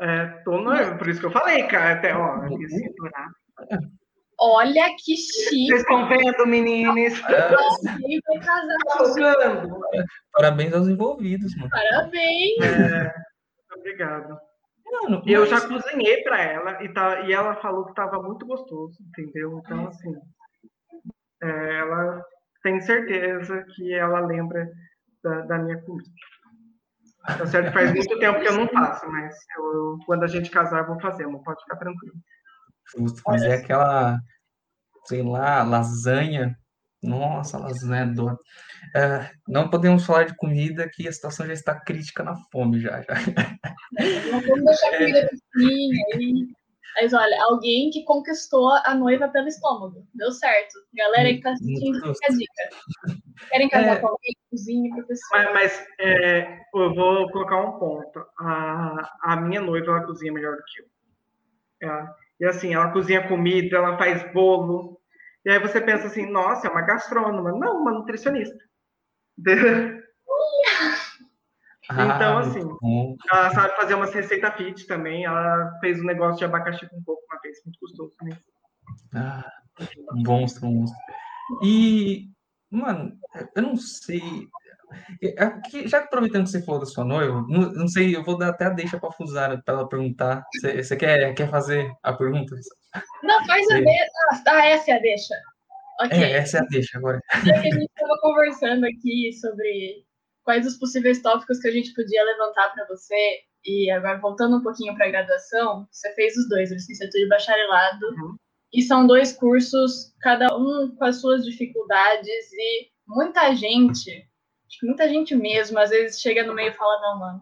É, tô noiva, por isso que eu falei, cara. Até, ó, Olha que chique. Vocês estão vendo, meninos? É. Parabéns aos envolvidos, mano. Parabéns. É, obrigado. Mano, eu já cozinhei para ela e, tá, e ela falou que estava muito gostoso, entendeu? Então, assim, é, ela, tenho certeza que ela lembra da, da minha comida. Tá certo? Faz muito tempo que eu não faço, mas eu, quando a gente casar, eu vou fazer, não pode ficar tranquilo. Justo, mas é aquela, sei lá, lasanha. Nossa, lasanha adoro. É, não podemos falar de comida que a situação já está crítica na fome já. já. Não vamos deixar a comida pequenininha. Mas olha, alguém que conquistou a noiva pelo estômago. Deu certo. Galera aí que tá assistindo, fica a dica. Querem casar É. com alguém? Cozinhe, professor. Mas, mas, é, eu vou colocar um ponto. A, a minha noiva, ela cozinha melhor do que eu. Ela- e assim, ela cozinha comida, ela faz bolo. E aí você pensa assim, nossa, é uma gastrônoma. Não, uma nutricionista. Então, Ah, assim, muito bom. Ela sabe fazer uma receita fit também. Ela fez um negócio de abacaxi com coco uma vez, muito gostoso também. Ah, monstro, monstro. E, mano, eu não sei. É que- Já que aproveitando que você falou da sua noiva, não, não sei, eu vou dar até a deixa pra Fusara para ela perguntar. Você, você quer, quer fazer a pergunta? Não, faz a deixa. Ah, essa é a deixa. Ok. É, essa é a deixa agora. A gente estava conversando aqui sobre quais os possíveis tópicos que a gente podia levantar para você, e agora voltando um pouquinho para a graduação, você fez os dois, licenciatura e bacharelado, Uhum. e são dois cursos, cada um com as suas dificuldades, e muita gente, acho que muita gente mesmo, às vezes chega no meio e fala: não, mano,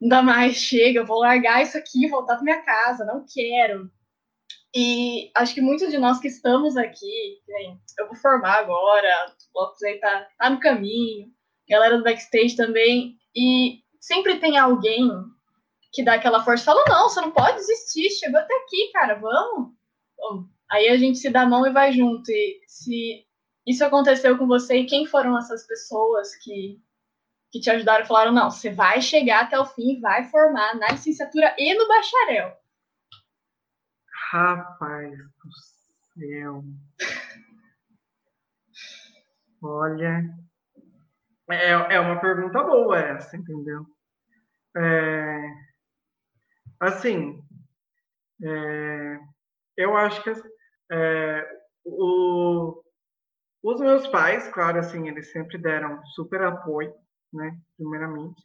não dá mais, chega, vou largar isso aqui, voltar para minha casa, não quero. E acho que muitos de nós que estamos aqui, eu vou formar agora, o Lopes aí tá, tá no caminho, galera do backstage também, e sempre tem alguém que dá aquela força fala, não, você não pode desistir, chegou até aqui, cara, vamos. Aí a gente se dá a mão e vai junto, e se isso aconteceu com você, e quem foram essas pessoas que, que te ajudaram falaram, não, você vai chegar até o fim, vai formar na licenciatura e no bacharel. Rapaz do céu. Olha. É, é uma pergunta boa essa, entendeu? É, assim, é, eu acho que é, o, os meus pais, claro, assim, eles sempre deram super apoio, né, primeiramente.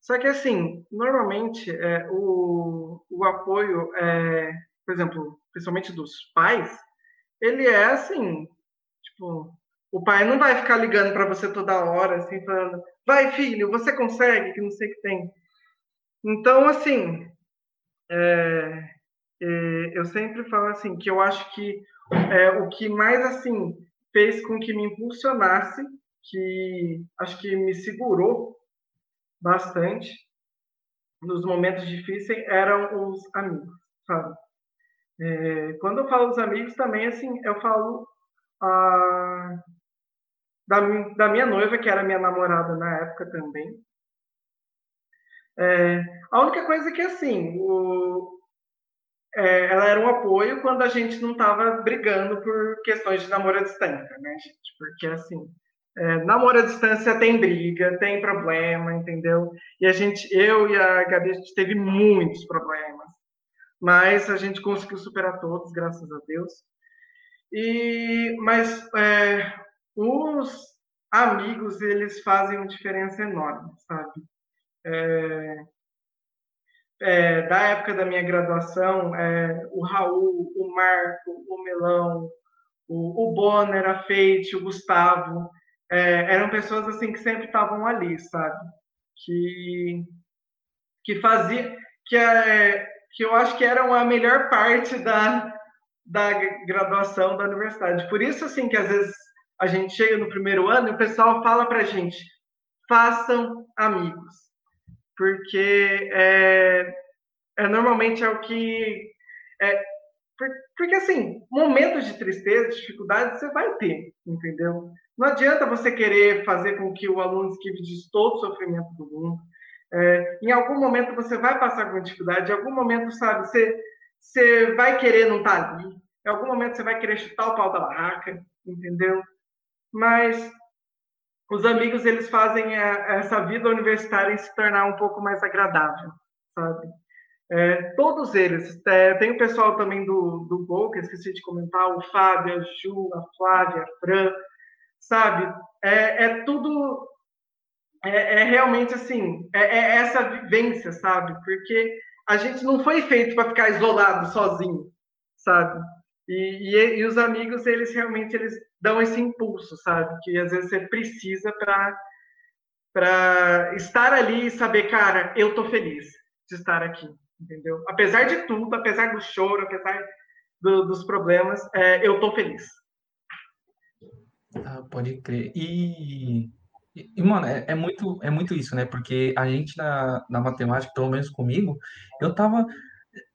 Só que, assim, normalmente, é, o, o apoio, é, por exemplo, principalmente dos pais, ele é assim, tipo, o pai não vai ficar ligando para você toda hora, assim, falando, vai filho, você consegue, que não sei o que tem. Então, assim, é, é, eu sempre falo assim, que eu acho que é, o que mais, assim, fez com que me impulsionasse, que acho que me segurou bastante nos momentos difíceis, eram os amigos, sabe? É, quando eu falo dos amigos também, assim, eu falo ah, da, da, minha noiva, que era minha namorada na época também. É, a única coisa é que, assim, o, é, ela era um apoio quando a gente não estava brigando por questões de namoro à distância, né, gente? Porque, assim, é, namoro à distância tem briga, tem problema, entendeu? E a gente, eu e a Gabi, a gente teve muitos problemas mas a gente conseguiu superar todos, graças a Deus. E mas é, os amigos eles fazem uma diferença enorme, sabe? É, é, da época da minha graduação, o Raul, o Marco, o Melão, o, o Bonner, a Feite, o Gustavo, eram pessoas assim que sempre estavam ali, sabe? Que que fazia que é, que eu acho que eram a melhor parte da, da graduação da universidade. Por isso, assim, que às vezes a gente chega no primeiro ano e o pessoal fala para a gente, façam amigos. Porque é, é, normalmente é o que... É, porque, assim, momentos de tristeza, de dificuldade, você vai ter, entendeu? Não adianta você querer fazer com que o aluno esquive de todo o sofrimento do mundo. É, em algum momento você vai passar com dificuldade, em algum momento, sabe, você, você vai querer não estar tá ali, em algum momento você vai querer chutar o pau da barraca, entendeu? Mas os amigos, eles fazem a, essa vida universitária se tornar um pouco mais agradável, sabe? É, todos eles. É, tem o pessoal também do, do Gol, que eu esqueci de comentar, o Fábio, a Ju, a Flávia, a Fran, sabe? É, é tudo. É, é, realmente assim, é, é, essa vivência, sabe? Porque a gente não foi feito para ficar isolado, sozinho, sabe? E, e, e, os amigos, eles realmente eles dão esse impulso, sabe? Que às vezes você precisa para estar ali e saber, cara, eu tô feliz de estar aqui, entendeu? Apesar de tudo, apesar do choro, apesar do, dos problemas, é, eu tô feliz. Ah, pode crer. E, e mano, é, é, muito, é muito isso, né? Porque a gente na, na matemática, pelo menos comigo, eu tava.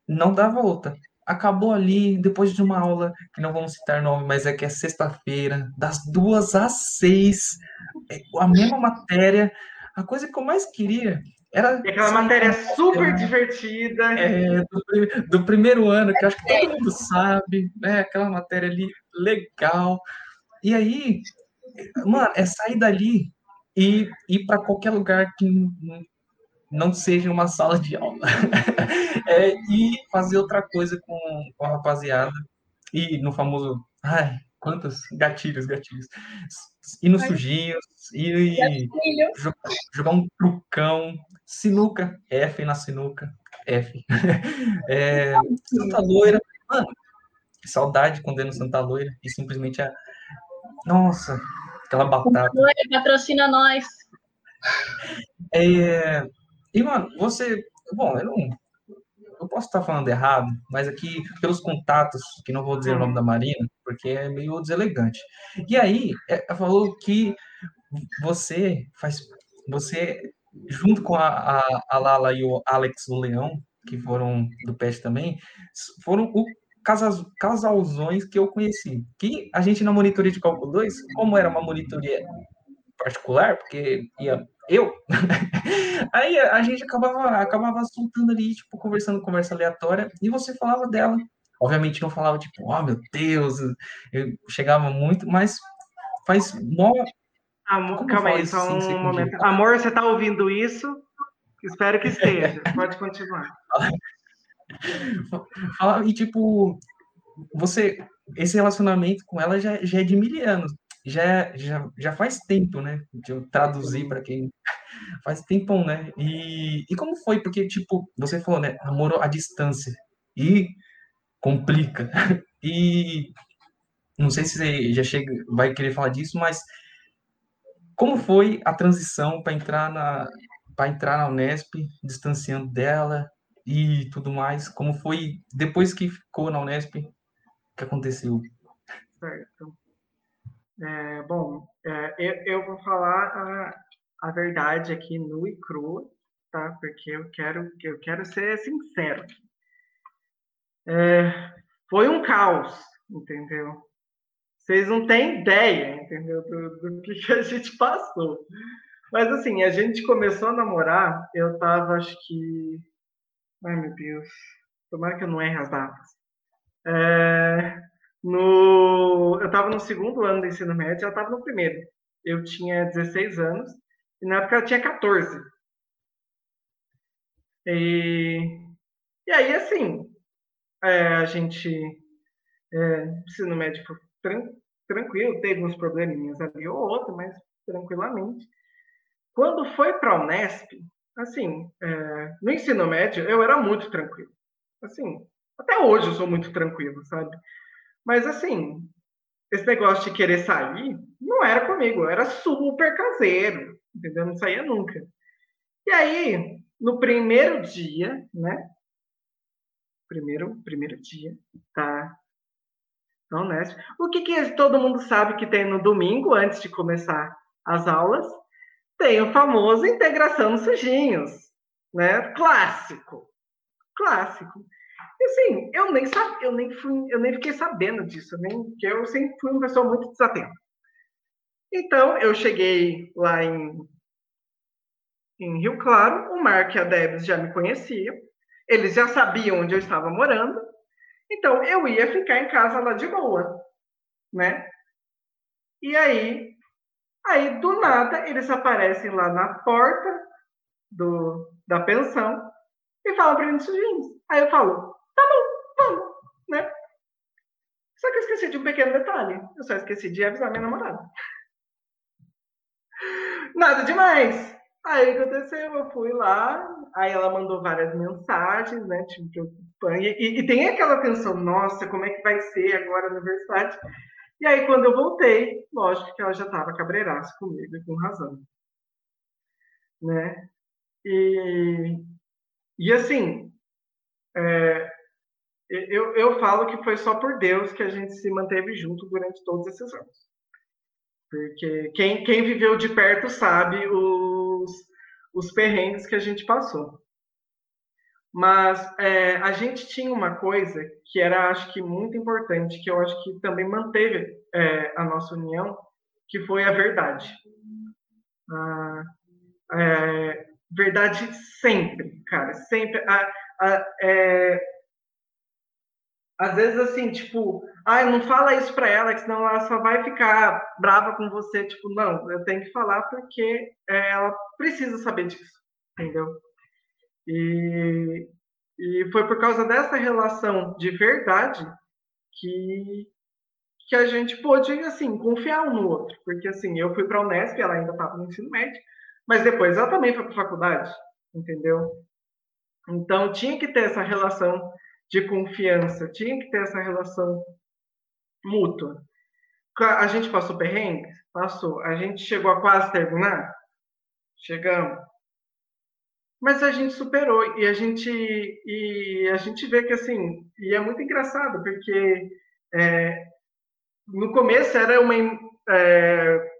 Não dava outra. Acabou ali, depois de uma aula, que não vamos citar nome, mas é que é sexta-feira, das duas às seis, é, a mesma matéria. A coisa que eu mais queria era. E aquela matéria super divertida. É, do, do, primeiro ano, que acho que todo mundo sabe, né? Aquela matéria ali legal. E aí, mano, é sair dali e ir para qualquer lugar que não seja uma sala de aula. é, e fazer outra coisa com, com a rapaziada. E no famoso. Ai, quantos gatilhos, gatilhos. Ir nos sujinhos, ir jogar, jogar um trucão, sinuca, F na sinuca, F. É, Santa Loira, mano, saudade quando é no Santa Loira e simplesmente a, nossa, aquela batata. Patrocina nós. É, e, mano, você. Bom, eu não. Eu posso estar falando errado, mas aqui, pelos contatos, que não vou dizer o nome da Marina, porque é meio deselegante. E aí, é, ela falou que você faz. Você, junto com a, a, a Lala e o Alex do Leão, que foram do PET também, foram o casas, casalzões que eu conheci. Que a gente na monitoria de cálculo 2, como era uma monitoria particular, porque ia eu, aí a gente acabava, acabava soltando ali, tipo, conversando conversa aleatória, e você falava dela. Obviamente não falava, tipo, oh meu Deus, eu chegava muito, mas faz mó. Amor, calma aí, só um momento. Amor, você tá ouvindo isso? Espero que esteja. Pode continuar. Fala, e tipo, você, esse relacionamento com ela já, já é de mil anos. Já, já, já faz tempo, né? De eu traduzir para quem faz tempão, né? E, e como foi? Porque, tipo, você falou, né? Namoro à distância. E complica. E não sei se você já chega, vai querer falar disso, mas como foi a transição para entrar na para entrar na Unesp, distanciando dela, e tudo mais, como foi depois que ficou na Unesp, o que aconteceu? Certo. É, bom, é, eu, eu, vou falar a, a verdade aqui nu e crua, tá? Porque eu quero, eu quero ser sincero. É, foi um caos, entendeu? Vocês não têm ideia, entendeu? Do, do que, que a gente passou. Mas assim, a gente começou a namorar, eu tava, acho que Ai, meu Deus. Tomara que eu não erre as datas. É, no, eu estava no segundo ano do ensino médio, ela estava no primeiro. Eu tinha 16 anos e na época ela tinha 14. E, e aí, assim, é, a gente. É, ensino médio tran, tranquilo, teve uns probleminhas ali ou outro, mas tranquilamente. Quando foi para a Unesp, assim, é, no ensino médio eu era muito tranquilo. Assim, até hoje eu sou muito tranquilo, sabe? Mas assim, esse negócio de querer sair não era comigo, eu era super caseiro, entendeu? Não saía nunca. E aí, no primeiro dia, né? Primeiro, primeiro dia, tá? Então, né? O que, que todo mundo sabe que tem no domingo, antes de começar as aulas? tem o famoso integração nos sujinhos, né? Clássico. Clássico. Assim, eu nem sabia, eu nem fui, eu nem fiquei sabendo disso, nem que eu sempre fui uma pessoa muito desatenta. Então, eu cheguei lá em, em Rio Claro, o Mark e a Debs já me conheciam, eles já sabiam onde eu estava morando, então eu ia ficar em casa lá de boa, né? E aí Aí, do nada, eles aparecem lá na porta do, da pensão e falam para gente vir. Aí eu falo, tá bom, vamos, né? Só que eu esqueci de um pequeno detalhe. Eu só esqueci de avisar minha namorada. Nada demais. Aí aconteceu, eu fui lá, aí ela mandou várias mensagens, né, tipo, preocupando. E, e, tem aquela tensão, nossa, como é que vai ser agora a universidade? E aí, quando eu voltei, lógico que ela já estava cabreiraça comigo, com razão. Né? E, e assim, é, eu, eu falo que foi só por Deus que a gente se manteve junto durante todos esses anos. Porque quem, quem viveu de perto sabe os, os perrengues que a gente passou. Mas é, a gente tinha uma coisa que era, acho que, muito importante, que eu acho que também manteve é, a nossa união, que foi a verdade. É, verdade sempre, cara, sempre. A, a, é, às vezes, assim, tipo, ah, não fala isso pra ela, que senão ela só vai ficar brava com você. Tipo, não, eu tenho que falar porque é, ela precisa saber disso, entendeu? E, e foi por causa dessa relação de verdade que, que a gente pôde, assim, confiar um no outro. Porque, assim, eu fui pra Unesp, ela ainda estava no ensino médio, mas depois ela também foi para faculdade, entendeu? Então, tinha que ter essa relação de confiança, tinha que ter essa relação mútua. A gente passou perrengue? Passou. A gente chegou a quase terminar? Chegamos. Mas a gente superou e a gente e a gente vê que assim e é muito engraçado porque é, no começo era uma é,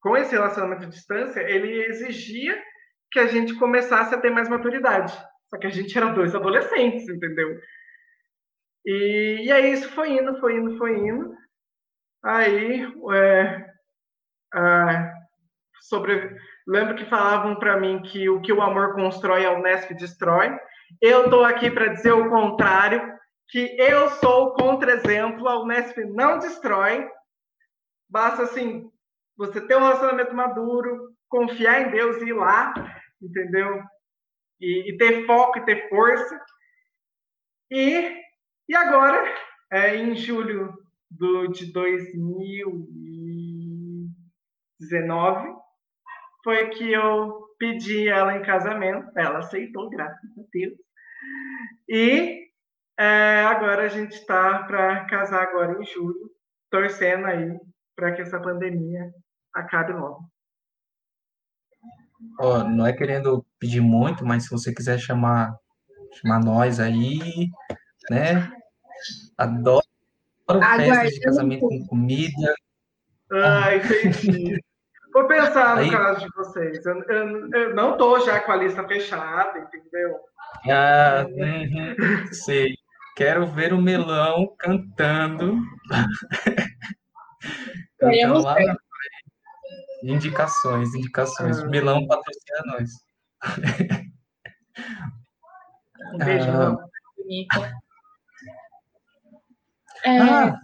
com esse relacionamento à distância ele exigia que a gente começasse a ter mais maturidade só que a gente era dois adolescentes entendeu e, e aí isso foi indo, foi indo, foi indo. Aí, é, sobre, lembro que falavam para mim que o que o amor constrói, a Unesp destrói. Eu estou aqui para dizer o contrário, que eu sou o contra-exemplo, a Unesp não destrói. Basta, assim, você ter um relacionamento maduro, confiar em Deus e ir lá, entendeu? E, e ter foco e ter força. E e agora, é, em julho do, de 2019, foi que eu pedi ela em casamento. Ela aceitou, graças a Deus. E é, agora a gente está para casar agora em julho, torcendo aí para que essa pandemia acabe logo. Oh, não é querendo pedir muito, mas se você quiser chamar, chamar nós aí, né? Adoro festas de casamento com comida. Ah, entendi. Vou pensar no aí, caso de vocês. Eu, eu, eu não estou já com a lista fechada, entendeu? Ah, uhum, sei. Quero ver o melão cantando. cantando lá na Indicações, indicações. Ah. Melão patrocina nós. Um beijo, ah. É... Ah,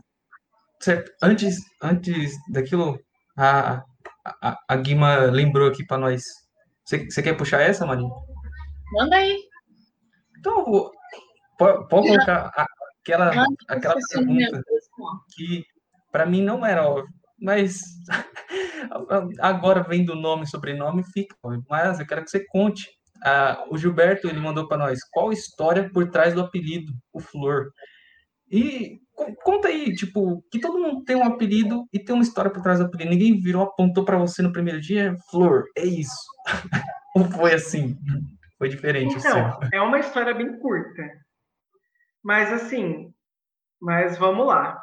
certo. Antes, antes daquilo, a, a, a Guima lembrou aqui para nós. Você, quer puxar essa, Marinho? Manda aí. Então, pode, pode colocar aquela, aquela pergunta que para mim não era óbvio, mas agora vendo o nome e sobrenome fica óbvio. Mas eu quero que você conte. Ah, o Gilberto ele mandou para nós qual história por trás do apelido, o Flor. E conta aí, tipo, que todo mundo tem um apelido e tem uma história por trás do apelido. Ninguém virou, apontou para você no primeiro dia, Flor, é isso. Ou foi assim? Foi diferente então, é uma história bem curta. Mas assim, mas vamos lá.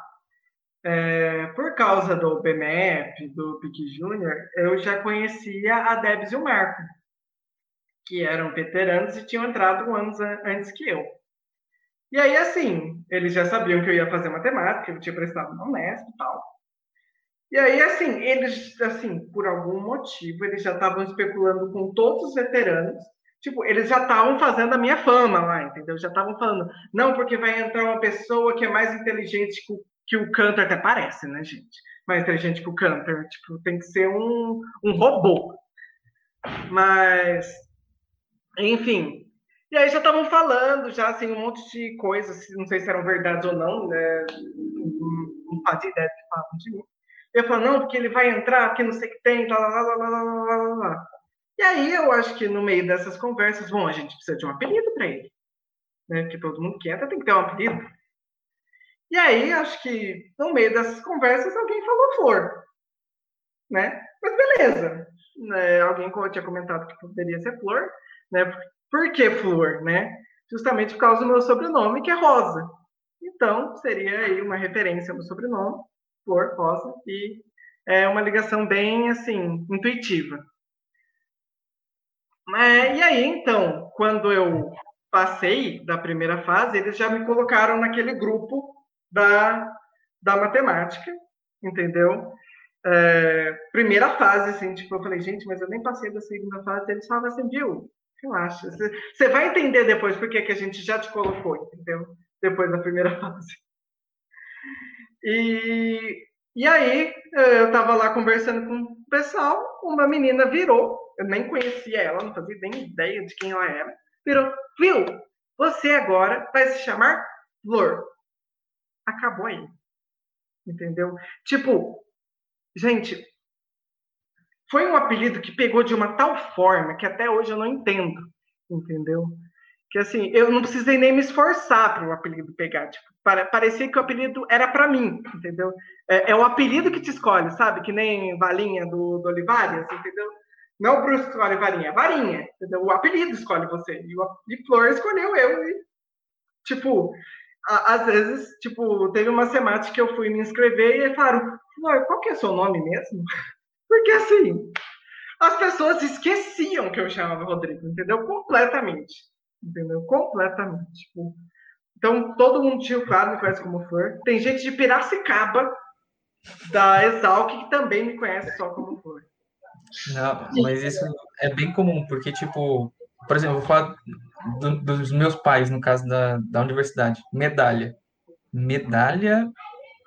É, por causa do BMF, do Pique Júnior, eu já conhecia a Debs e o Marco, que eram veteranos e tinham entrado anos antes que eu. E aí, assim, eles já sabiam que eu ia fazer matemática, eu tinha prestado no Unesp e tal. E aí, assim, eles, assim, por algum motivo, eles já estavam especulando com todos os veteranos. Tipo, eles já estavam fazendo a minha fama lá, entendeu? Já estavam falando, não, porque vai entrar uma pessoa que é mais inteligente que o, que o Cantor, até parece, né, gente? Mais inteligente que o Cantor. Tipo, tem que ser um, um robô. Mas, enfim, e aí já estavam falando, já assim, um monte de coisas, não sei se eram verdades ou não, né? Não fazia ideia de falar de mim. Eu falo, não, porque ele vai entrar, porque não sei o que tem, lá, lá, lá, lá, lá, lá, lá, lá. E aí eu acho que no meio dessas conversas, bom, a gente precisa de um apelido para ele. Né? Porque todo mundo que entra tem que ter um apelido. E aí, acho que no meio dessas conversas, alguém falou flor. Né? Mas beleza. Né? Alguém tinha comentado que poderia ser flor. Né? Por que flor? Né? Justamente por causa do meu sobrenome, que é Rosa. Então, seria aí uma referência no sobrenome, flor, rosa, e é uma ligação bem, assim, intuitiva. É, e aí, então, quando eu passei da primeira fase, eles já me colocaram naquele grupo da, da matemática, entendeu? É, primeira fase, assim, tipo, eu falei, gente, mas eu nem passei da segunda fase. Eles falavam assim, viu, relaxa. Você vai entender depois por que a gente já te colocou, entendeu? Depois da primeira fase. E, e aí, eu estava lá conversando com o pessoal, uma menina virou, eu nem conhecia ela, não fazia nem ideia de quem ela era, virou, viu, você agora vai se chamar Flor. Acabou aí. Entendeu? Tipo, gente, foi um apelido que pegou de uma tal forma que até hoje eu não entendo. Entendeu? Que assim, eu não precisei nem me esforçar para o apelido pegar. Tipo, parecia que o apelido era para mim, entendeu? É, é, o apelido que te escolhe, sabe? Que nem Valinha do, do Olivares, entendeu? Não o Bruce escolhe é Varinha, entendeu? O apelido escolhe você. E, o, e Flor escolheu eu. E, tipo, a, às vezes, tipo, teve uma semana que eu fui me inscrever e falaram, Flor, qual que é o seu nome mesmo? Porque assim, as pessoas esqueciam que eu chamava Rodrigo, entendeu? Completamente. Entendeu? Completamente. Tipo, então, todo mundo tinha claro me conhece como Flor. Tem gente de Piracicaba, da Exalc, que também me conhece só como Flor. Não, mas isso é bem comum, porque, tipo, por exemplo, vou falar do, dos meus pais, no caso da, da universidade. Medalha. Medalha,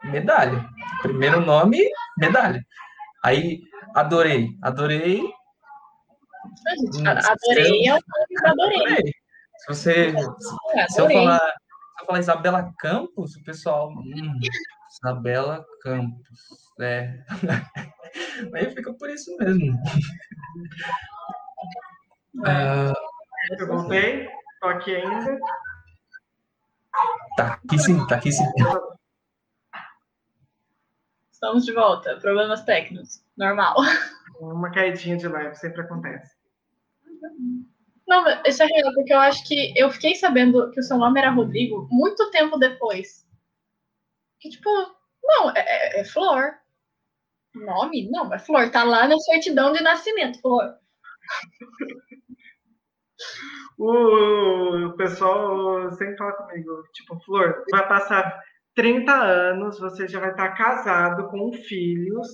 medalha. Primeiro nome, medalha. Aí, adorei, adorei. Adorei, eu adorei. Se você. Se, se eu falar, se eu falar Isabela Campos, o pessoal. Hum, Isabela Campos. É. Aí fica por isso mesmo. Uh, eu voltei, tô aqui ainda. Tá aqui sim, tá aqui sim. Estamos de volta. Problemas técnicos. Normal. Uma caidinha de leve, sempre acontece. Não, isso é real, porque eu acho que eu fiquei sabendo que o seu nome era Rodrigo muito tempo depois. Que, tipo, não, é, é, é Flor. Nome? Não, é Flor. Tá lá na certidão de nascimento, Flor. o pessoal sempre fala comigo, tipo, Flor, vai passar 30 anos, você já vai estar casado com filhos,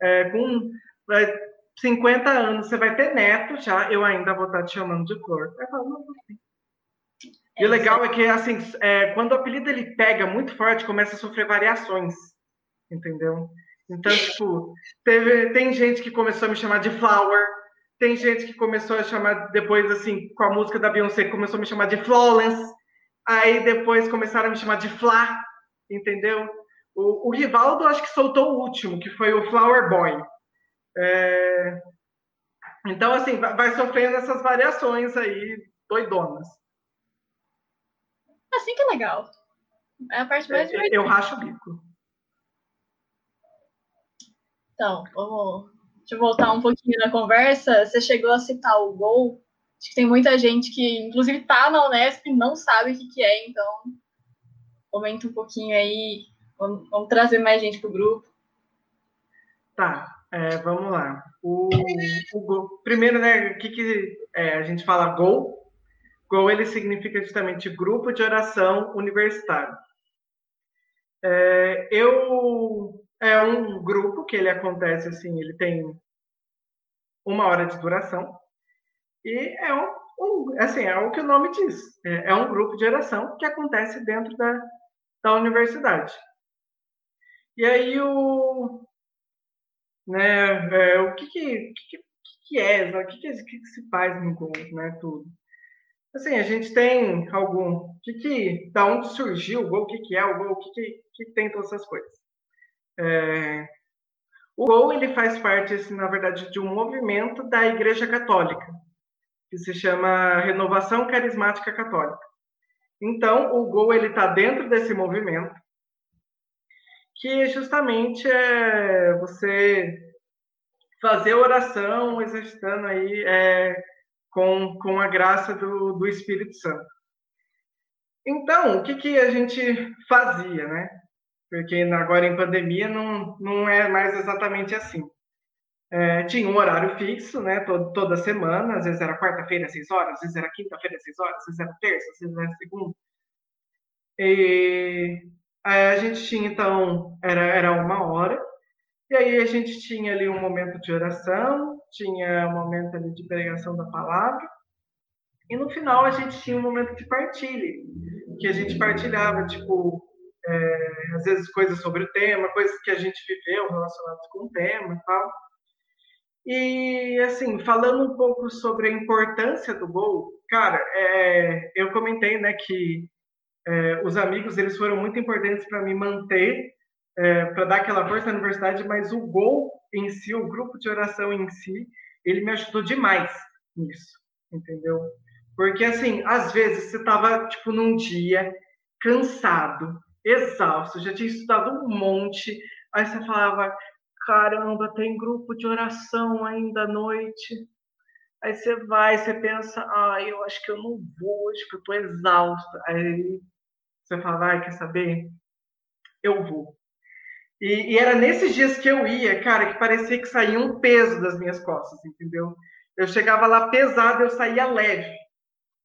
é, com vai, 50 anos, você vai ter neto já, eu ainda vou estar te chamando de falo, não, e o legal é que, assim, é, quando o apelido ele pega muito forte, começa a sofrer variações, entendeu? Então, tipo, teve, tem gente que começou a me chamar de Flower, tem gente que começou a chamar, depois, assim, com a música da Beyoncé, começou a me chamar de Flawless, aí depois começaram a me chamar de Flá, entendeu? O, o Rivaldo, acho que soltou o último, que foi o Flower Boy. É... Então, assim, vai sofrendo essas variações aí, doidonas. Assim que é legal. É a parte mais divertida. Eu racho o bico. Então, vamos. Deixa eu voltar um pouquinho na conversa. Você chegou a citar o Gol. Acho que tem muita gente que, inclusive, tá na Unesp e não sabe o que, que é, então comenta um pouquinho aí. Vamos, vamos trazer mais gente pro grupo. Tá, é, vamos lá. O, o Gol. Primeiro, né, o que, que é, a gente fala Gol? GO ele significa justamente Grupo de Oração Universitário. É, eu é um grupo que ele acontece assim, ele tem uma hora de duração e é um, um assim é o que o nome diz, é, é, um grupo de oração que acontece dentro da, da universidade. E aí o né, é, o que que, que, que é, o que, que, que se faz no Go, né, tudo. Assim, a gente tem algum. Que que, da onde surgiu o gol? O que, que é o gol? O que, que, que tem todas essas coisas? É, O GOL ele faz parte, assim, na verdade, de um movimento da Igreja Católica, que se chama Renovação Carismática Católica. Então, o GOL ele está dentro desse movimento, que justamente é você fazer oração, exercitando aí é, com, com a graça do, do Espírito Santo. Então, o que, que a gente fazia, né? Porque agora em pandemia não, não é mais exatamente assim. É, tinha um horário fixo, né? Todo, toda semana, às vezes era quarta-feira, às seis horas, às vezes era quinta-feira, às seis horas, às vezes era terça, às vezes era segunda. E a gente tinha, então, era, era uma hora, e aí a gente tinha ali um momento de oração, tinha um momento ali de pregação da palavra, e no final a gente tinha um momento de partilha, que a gente partilhava, tipo, é, às vezes coisas sobre o tema, coisas que a gente viveu relacionadas com o tema e tal. E, assim, falando um pouco sobre a importância do gol, cara, é, eu comentei, né, que é, os amigos, eles foram muito importantes para me manter, é, para dar aquela força na universidade, mas o gol em si, o grupo de oração em si, ele me ajudou demais nisso, entendeu? Porque, assim, às vezes você estava, tipo, num dia cansado, exausto, já tinha estudado um monte, aí você falava, caramba, tem grupo de oração ainda à noite. Aí você vai, você pensa, ah, eu acho que eu não vou hoje, porque eu estou exausto. Aí você fala, vai, quer saber? Eu vou. E, e, era nesses dias que eu ia, cara, que parecia que saía um peso das minhas costas, entendeu? Eu chegava lá pesado, eu saía leve.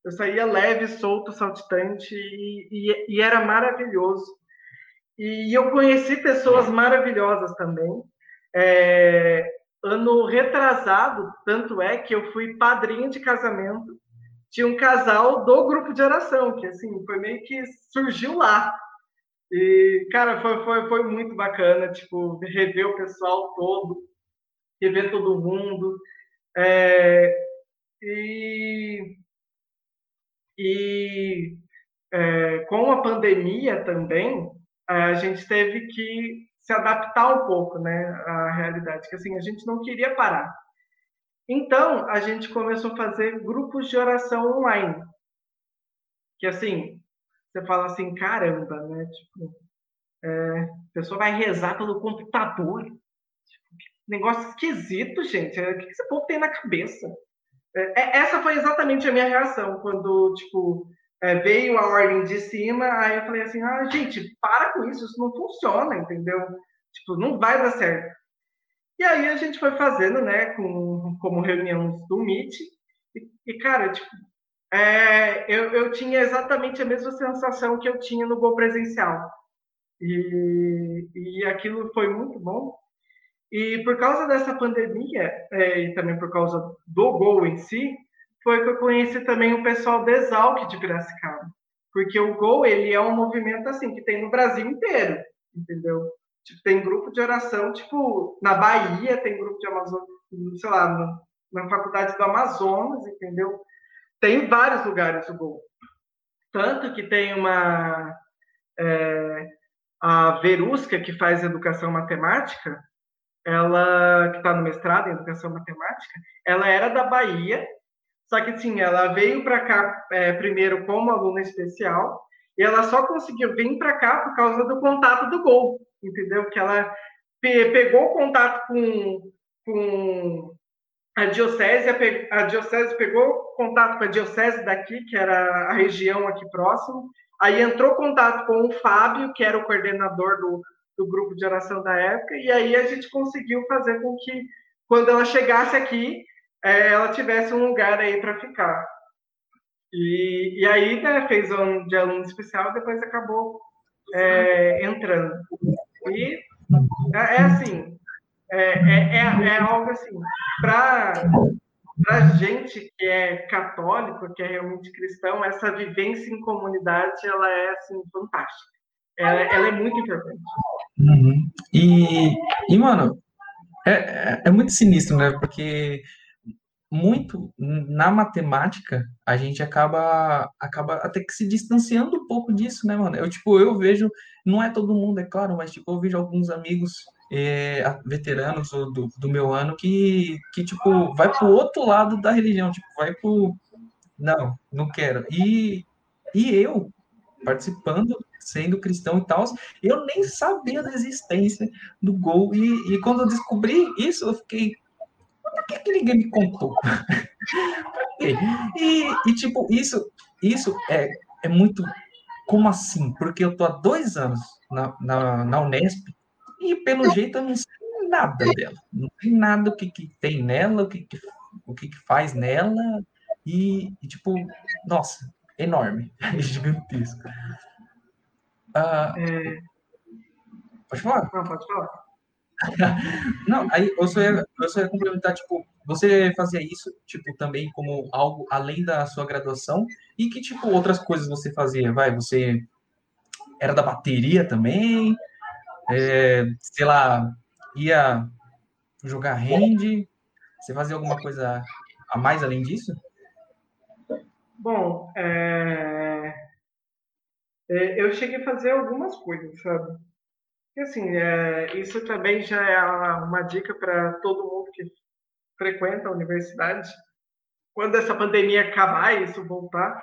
Eu saía leve, solto, saltitante e, e, e era maravilhoso. E eu conheci pessoas maravilhosas também. É, ano retrasado, tanto é que eu fui padrinho de casamento de um casal do grupo de oração, que assim, foi meio que surgiu lá. E, cara, foi, foi, foi muito bacana, tipo, rever o pessoal todo, rever todo mundo. É, e e é, com a pandemia também, a gente teve que se adaptar um pouco né, à realidade, que assim, a gente não queria parar. Então, a gente começou a fazer grupos de oração online. Que assim, você fala assim, caramba, né? Tipo, é, a pessoa vai rezar pelo computador. Tipo, negócio esquisito, gente. O que esse povo tem na cabeça? É, é, essa foi exatamente a minha reação quando, tipo, é, veio a ordem de cima, aí eu falei assim, ah, gente, para com isso, isso não funciona, entendeu? Tipo, não vai dar certo. E aí a gente foi fazendo, né, com, como reunião do Meet, e, e cara, tipo, é, eu, eu tinha exatamente a mesma sensação que eu tinha no Gol presencial. E, e aquilo foi muito bom, e por causa dessa pandemia, é, e também por causa do Gol em si, foi que eu conheci também o pessoal do Exalc de Piracicaba. Porque o Gol, ele é um movimento assim, que tem no Brasil inteiro, entendeu? Tipo, tem grupo de oração, tipo, na Bahia tem grupo de Amazonas, sei lá, no, na faculdade do Amazonas, entendeu? Tem vários lugares o Gol. Tanto que tem uma... É, a Verusca, que faz educação matemática, ela que está no mestrado em educação matemática, ela era da Bahia, só que sim, ela veio para cá é, primeiro como aluna especial e ela só conseguiu vir para cá por causa do contato do Gol, entendeu? Que ela pe pegou contato com, com a diocese, a, a diocese pegou contato com a diocese daqui, que era a região aqui próximo, aí entrou contato com o Fábio, que era o coordenador do, do grupo de oração da época, e aí a gente conseguiu fazer com que, quando ela chegasse aqui, é, ela tivesse um lugar aí para ficar. E, e aí né, fez um de aluno especial, depois acabou é, entrando. E é, é assim, é, é, é, é algo assim, para para gente que é católico, que é realmente cristão, essa vivência em comunidade, ela é assim fantástica. Ela, ela é muito importante. Uhum. E, e, mano, é, é, é muito sinistro, né? Porque muito na matemática a gente acaba acaba até que se distanciando um pouco disso, né, mano? Eu tipo, eu vejo, não é todo mundo, é claro, mas tipo, eu vejo alguns amigos é, veteranos do, do meu ano que, que, tipo, vai pro outro lado da religião, tipo, vai pro... Não, não quero. E, e eu, participando, sendo cristão e tal, eu nem sabia da existência do gol. E, e quando eu descobri isso, eu fiquei, que, que ninguém me contou? e, e, tipo, isso, isso é, é muito. Como assim? Porque eu tô há dois anos na, na, na Unesp e, pelo jeito, eu não sei nada dela. Não sei nada o que, que tem nela, o que, que, o que, que faz nela. E, e, tipo, nossa, enorme, gigantesco. Ah, É, pode falar? não, pode falar. Não, aí eu só, ia, eu só ia complementar, tipo, você fazia isso, tipo, também como algo além da sua graduação? E que, tipo, outras coisas você fazia? Vai, você era da bateria também? É, sei lá, ia jogar hand? Você fazia alguma coisa a mais além disso? Bom, é, é, eu cheguei a fazer algumas coisas, sabe? E assim, é, isso também já é uma dica para todo mundo que frequenta a universidade. Quando essa pandemia acabar isso voltar,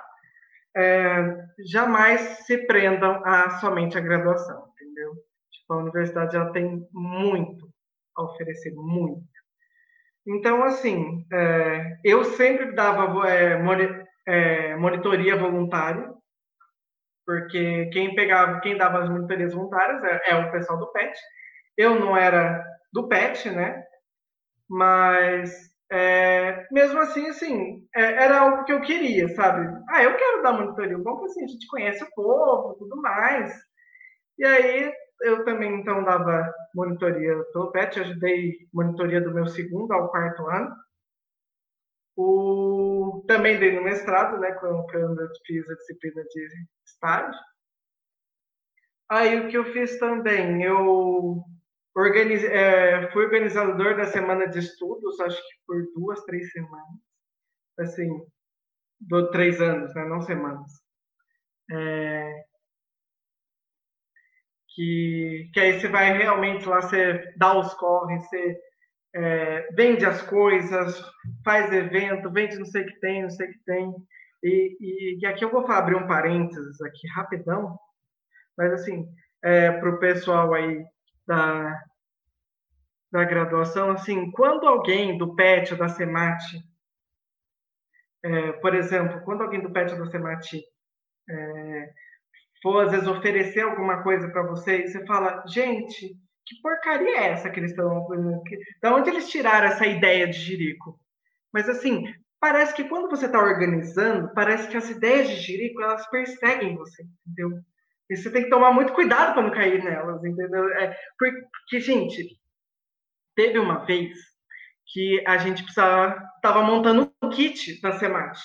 é, jamais se prendam a somente a graduação, entendeu? Tipo, a universidade já tem muito a oferecer, muito. Então, assim, é, eu sempre dava é, é, monitoria voluntária, porque quem pegava, quem dava as monitorias voluntárias é, é o pessoal do PET. Eu não era do PET, né? Mas é, mesmo assim, assim, é, era algo que eu queria, sabe? Ah, eu quero dar monitoria. Bom que assim, a gente conhece o povo, tudo mais. E aí eu também então dava monitoria do PET, ajudei monitoria do meu segundo ao quarto ano. O, também dei no mestrado, né, quando eu fiz a disciplina de estágio. Aí o que eu fiz também, eu organize, é, fui organizador da semana de estudos, acho que por duas, três semanas. Assim, do três anos, né, não semanas. É, que, que aí você vai realmente lá, você dá os corres, você é, vende as coisas, faz evento, vende não sei o que tem, não sei o que tem. E, e, aqui eu vou abrir um parênteses aqui rapidão, mas assim, é, para o pessoal aí da, da graduação, assim, quando alguém do PET ou da SEMAT, é, por exemplo, quando alguém do PET ou da SEMAT é, for, às vezes, oferecer alguma coisa para você, você fala, gente, que porcaria é essa que eles estão. Da onde eles tiraram essa ideia de Jirico? Mas assim, parece que quando você está organizando, parece que as ideias de Jirico elas perseguem você, entendeu? E você tem que tomar muito cuidado para não cair nelas, entendeu? É, porque, gente, teve uma vez que a gente precisava, estava montando um kit da Semate,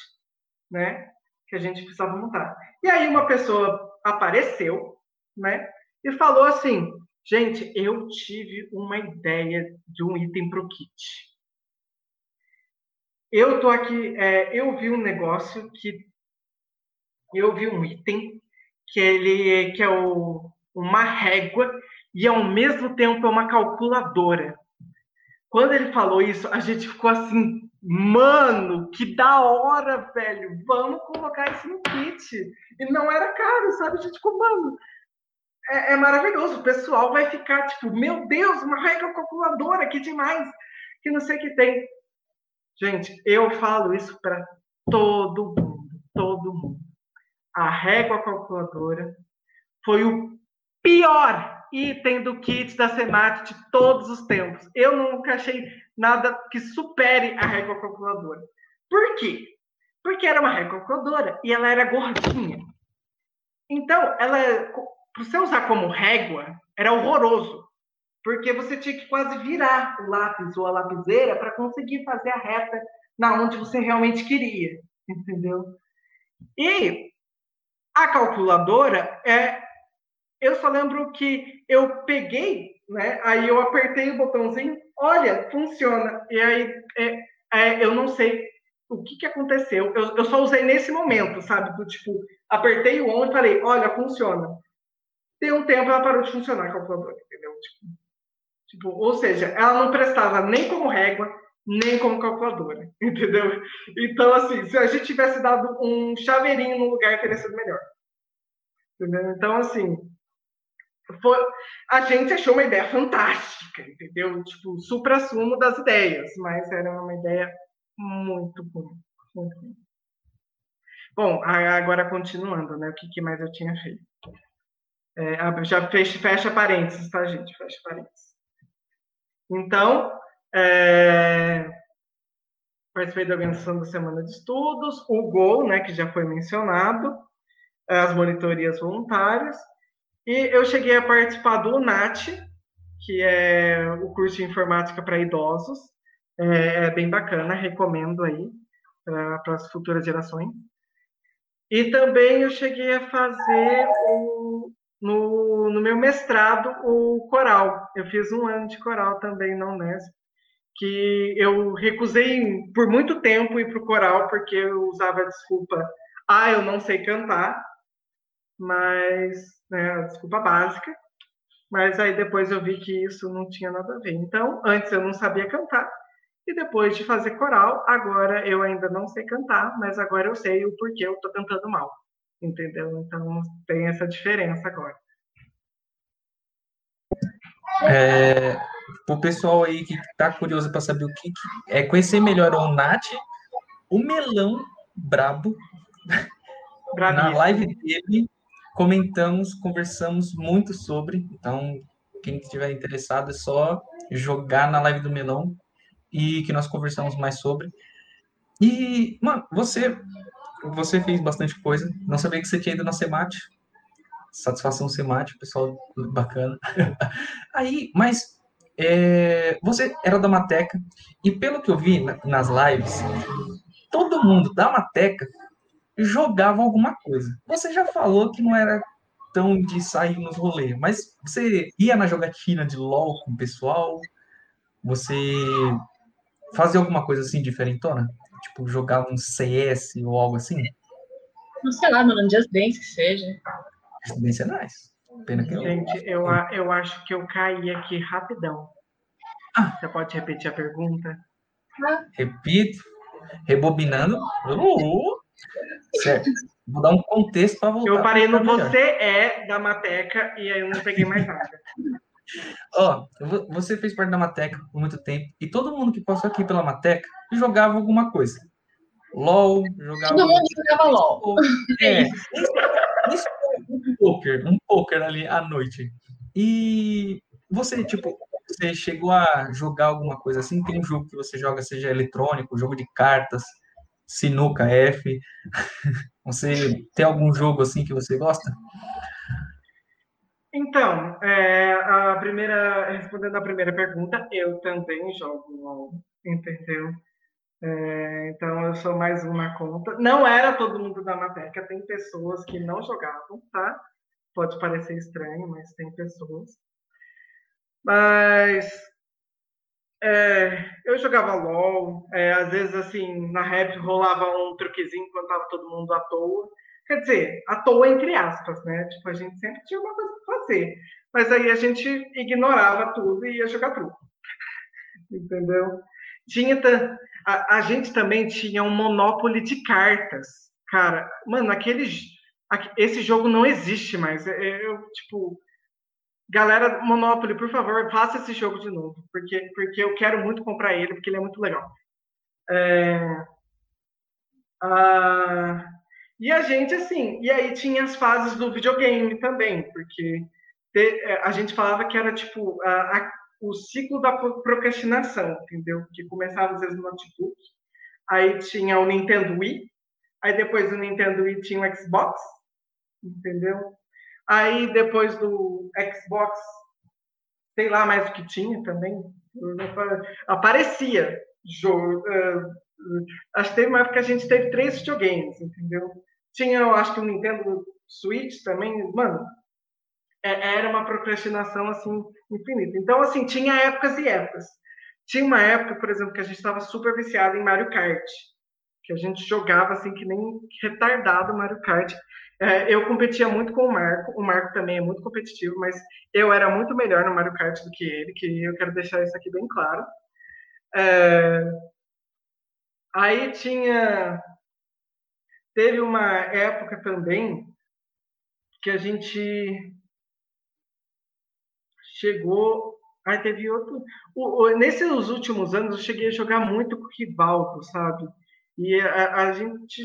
né? Que a gente precisava montar. E aí uma pessoa apareceu, né? E falou assim: Gente, eu tive uma ideia de um item para o kit. Eu tô aqui, é, eu vi um negócio que eu vi um item que ele que é o, uma régua e ao mesmo tempo é uma calculadora. Quando ele falou isso, a gente ficou assim, mano, que da hora, velho. Vamos colocar isso no kit. E não era caro, sabe? A gente ficou, mano, é, é, maravilhoso. O pessoal vai ficar tipo, meu Deus, uma regra calculadora, que demais, que não sei o que tem. Gente, eu falo isso para todo mundo, todo mundo. A régua calculadora foi o pior item do kit da Semat de todos os tempos. Eu nunca achei nada que supere a régua calculadora. Por quê? Porque era uma régua calculadora e ela era gordinha. Então, ela para você usar como régua, era horroroso, porque você tinha que quase virar o lápis ou a lapiseira para conseguir fazer a reta na onde você realmente queria, entendeu? E a calculadora é, eu só lembro que eu peguei, né? Aí eu apertei o botãozinho, olha, funciona. E aí é, é, eu não sei o que, que aconteceu. Eu, eu só usei nesse momento, sabe? Do tipo, apertei o on e falei, olha, funciona. Tem um tempo ela parou de funcionar a calculadora, entendeu? Tipo, Tipo, ou seja, ela não prestava nem como régua, nem como calculadora, entendeu? Então, assim, se a gente tivesse dado um chaveirinho no lugar, teria sido melhor. Entendeu? Então, assim, foi, a gente achou uma ideia fantástica, entendeu? Tipo, supra-sumo das ideias, mas era uma ideia muito ruim. Muito ruim. Bom, agora continuando, né? O que mais eu tinha feito? É, já fecha, fecha parênteses, tá, gente? Fecha parênteses. Então, é, participei da organização da Semana de Estudos, o GOL, né, que já foi mencionado, as monitorias voluntárias, e eu cheguei a participar do NAT, que é o curso de informática para idosos. É, é, bem bacana, recomendo aí para as futuras gerações. E também eu cheguei a fazer o, no, no meu mestrado o coral. Eu fiz um ano de coral também na Unesp, que eu recusei por muito tempo ir para o coral, porque eu usava a desculpa, ah, eu não sei cantar, mas né, desculpa básica, mas aí depois eu vi que isso não tinha nada a ver. Então, antes eu não sabia cantar, e depois de fazer coral, agora eu ainda não sei cantar, mas agora eu sei o porquê eu estou cantando mal, entendeu? Então, tem essa diferença agora. É, o pessoal aí que está curioso para saber o que, que, é conhecer melhor o Nath, o melão brabo na live dele comentamos, conversamos muito sobre. Então, quem estiver interessado é só jogar na live do Melão e que nós conversamos mais sobre. E, mano, você você fez bastante coisa. Não sabia que você tinha ido na Semate. Satisfação Semate, pessoal bacana. Aí, mas é, você era da Mateca e pelo que eu vi nas lives, todo mundo da Mateca jogava alguma coisa. Você já falou que não era tão de sair nos rolês, mas você ia na jogatina de LOL com o pessoal? Você fazia alguma coisa assim diferentona? Tipo, jogar um CS ou algo assim? Não sei lá, mano, um Just Dance que seja. Just Dance é nice. Pena que Gente, eu, eu acho que eu caí aqui rapidão. Ah. Você pode repetir a pergunta? Ah. Repito. Rebobinando. Uh, Certo. Vou dar um contexto para voltar. Eu parei no Você é da Mateca e aí eu não peguei mais nada. Ó, oh, você fez parte da Mateca por muito tempo e todo mundo que passou aqui pela Mateca jogava alguma coisa. LOL, jogava. Todo mundo jogava LOL. É. Isso, um poker, um poker ali à noite. E você, tipo, você chegou a jogar alguma coisa assim? Tem um jogo que você joga, seja eletrônico, jogo de cartas, Sinuca F. Você tem algum jogo assim que você gosta? Então, é, a primeira, respondendo a primeira pergunta, eu também jogo LOL, entendeu? É, então, eu sou mais uma conta. Não era todo mundo da Mateca, tem pessoas que não jogavam, tá? Pode parecer estranho, mas tem pessoas. Mas é, eu jogava LOL, é, às vezes assim, na rap rolava um truquezinho quando tava todo mundo à toa. Quer dizer, à toa entre aspas, né? Tipo, a gente sempre tinha uma coisa pra fazer. Mas aí a gente ignorava tudo e ia jogar truco. Entendeu? Tinha a, a, gente também tinha um monopólio de cartas. Cara, mano, aquele esse jogo não existe mais. É, eu, tipo, Galera, Monopoly, por favor, faça esse jogo de novo, porque, porque eu quero muito comprar ele, porque ele é muito legal. É... Ah... E a gente, assim, e aí tinha as fases do videogame também, porque te... É, a gente falava que era tipo a, a, o ciclo da procrastinação, entendeu? Que começava às vezes no notebook, aí tinha o Nintendo Wii, aí depois do Nintendo Wii tinha o Xbox, entendeu? Aí depois do Xbox, sei lá mais o que tinha também, aparecia jogo. Uh, acho que teve uma época que a gente teve três videogames, entendeu? Tinha, eu acho que o Nintendo Switch também, mano, é, era uma procrastinação assim infinita. Então, assim, tinha épocas e épocas. Tinha uma época, por exemplo, que a gente estava super viciado em Mario Kart. que a gente jogava assim que nem retardado Mario Kart. É, eu competia muito com o Marco, o Marco também é muito competitivo, mas eu era muito melhor no Mario Kart do que ele, que eu quero deixar isso aqui bem claro. É, aí tinha. Teve uma época também que a gente chegou. Aí teve outro. O, o, nesses últimos anos eu cheguei a jogar muito com o Rivaldo, sabe? E a, a gente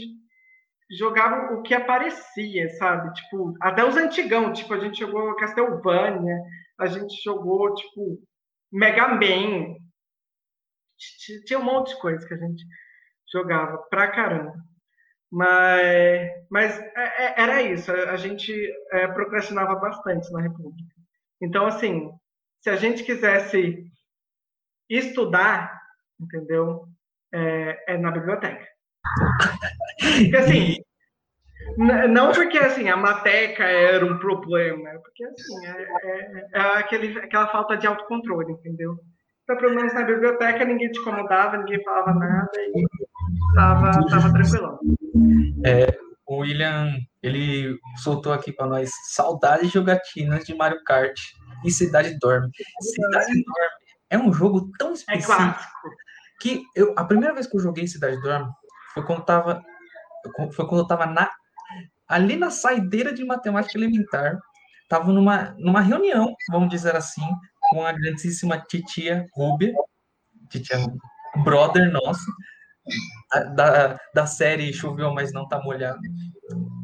jogava o que aparecia, sabe? Tipo, até os antigão, tipo, a gente jogou Castlevania, a gente jogou, tipo, Mega Man. Tinha um monte de coisa que a gente jogava pra caramba. Mas, mas é, é, era isso, a gente é, procrastinava bastante na República. Então, assim, se a gente quisesse estudar, entendeu? É, é na biblioteca. Porque, assim, não porque assim, a mateca era um problema, é porque assim, é, é, é, aquele, aquela falta de autocontrole, entendeu? Então, pelo menos na biblioteca, ninguém te incomodava, ninguém falava nada e tava, tava tranquilão. É, o William, ele soltou aqui para nós saudades jogatinas de Mario Kart e Cidade Dorme. Cidade Dorme é um jogo tão específico é que eu, a primeira vez que eu joguei Cidade Dorme foi quando eu tava, foi quando eu tava na, ali na saideira de matemática elementar. Tava numa, numa reunião, vamos dizer assim, com a grandíssima titia Rubia, titia brother nosso, da, da série Choveu, mas não tá molhado.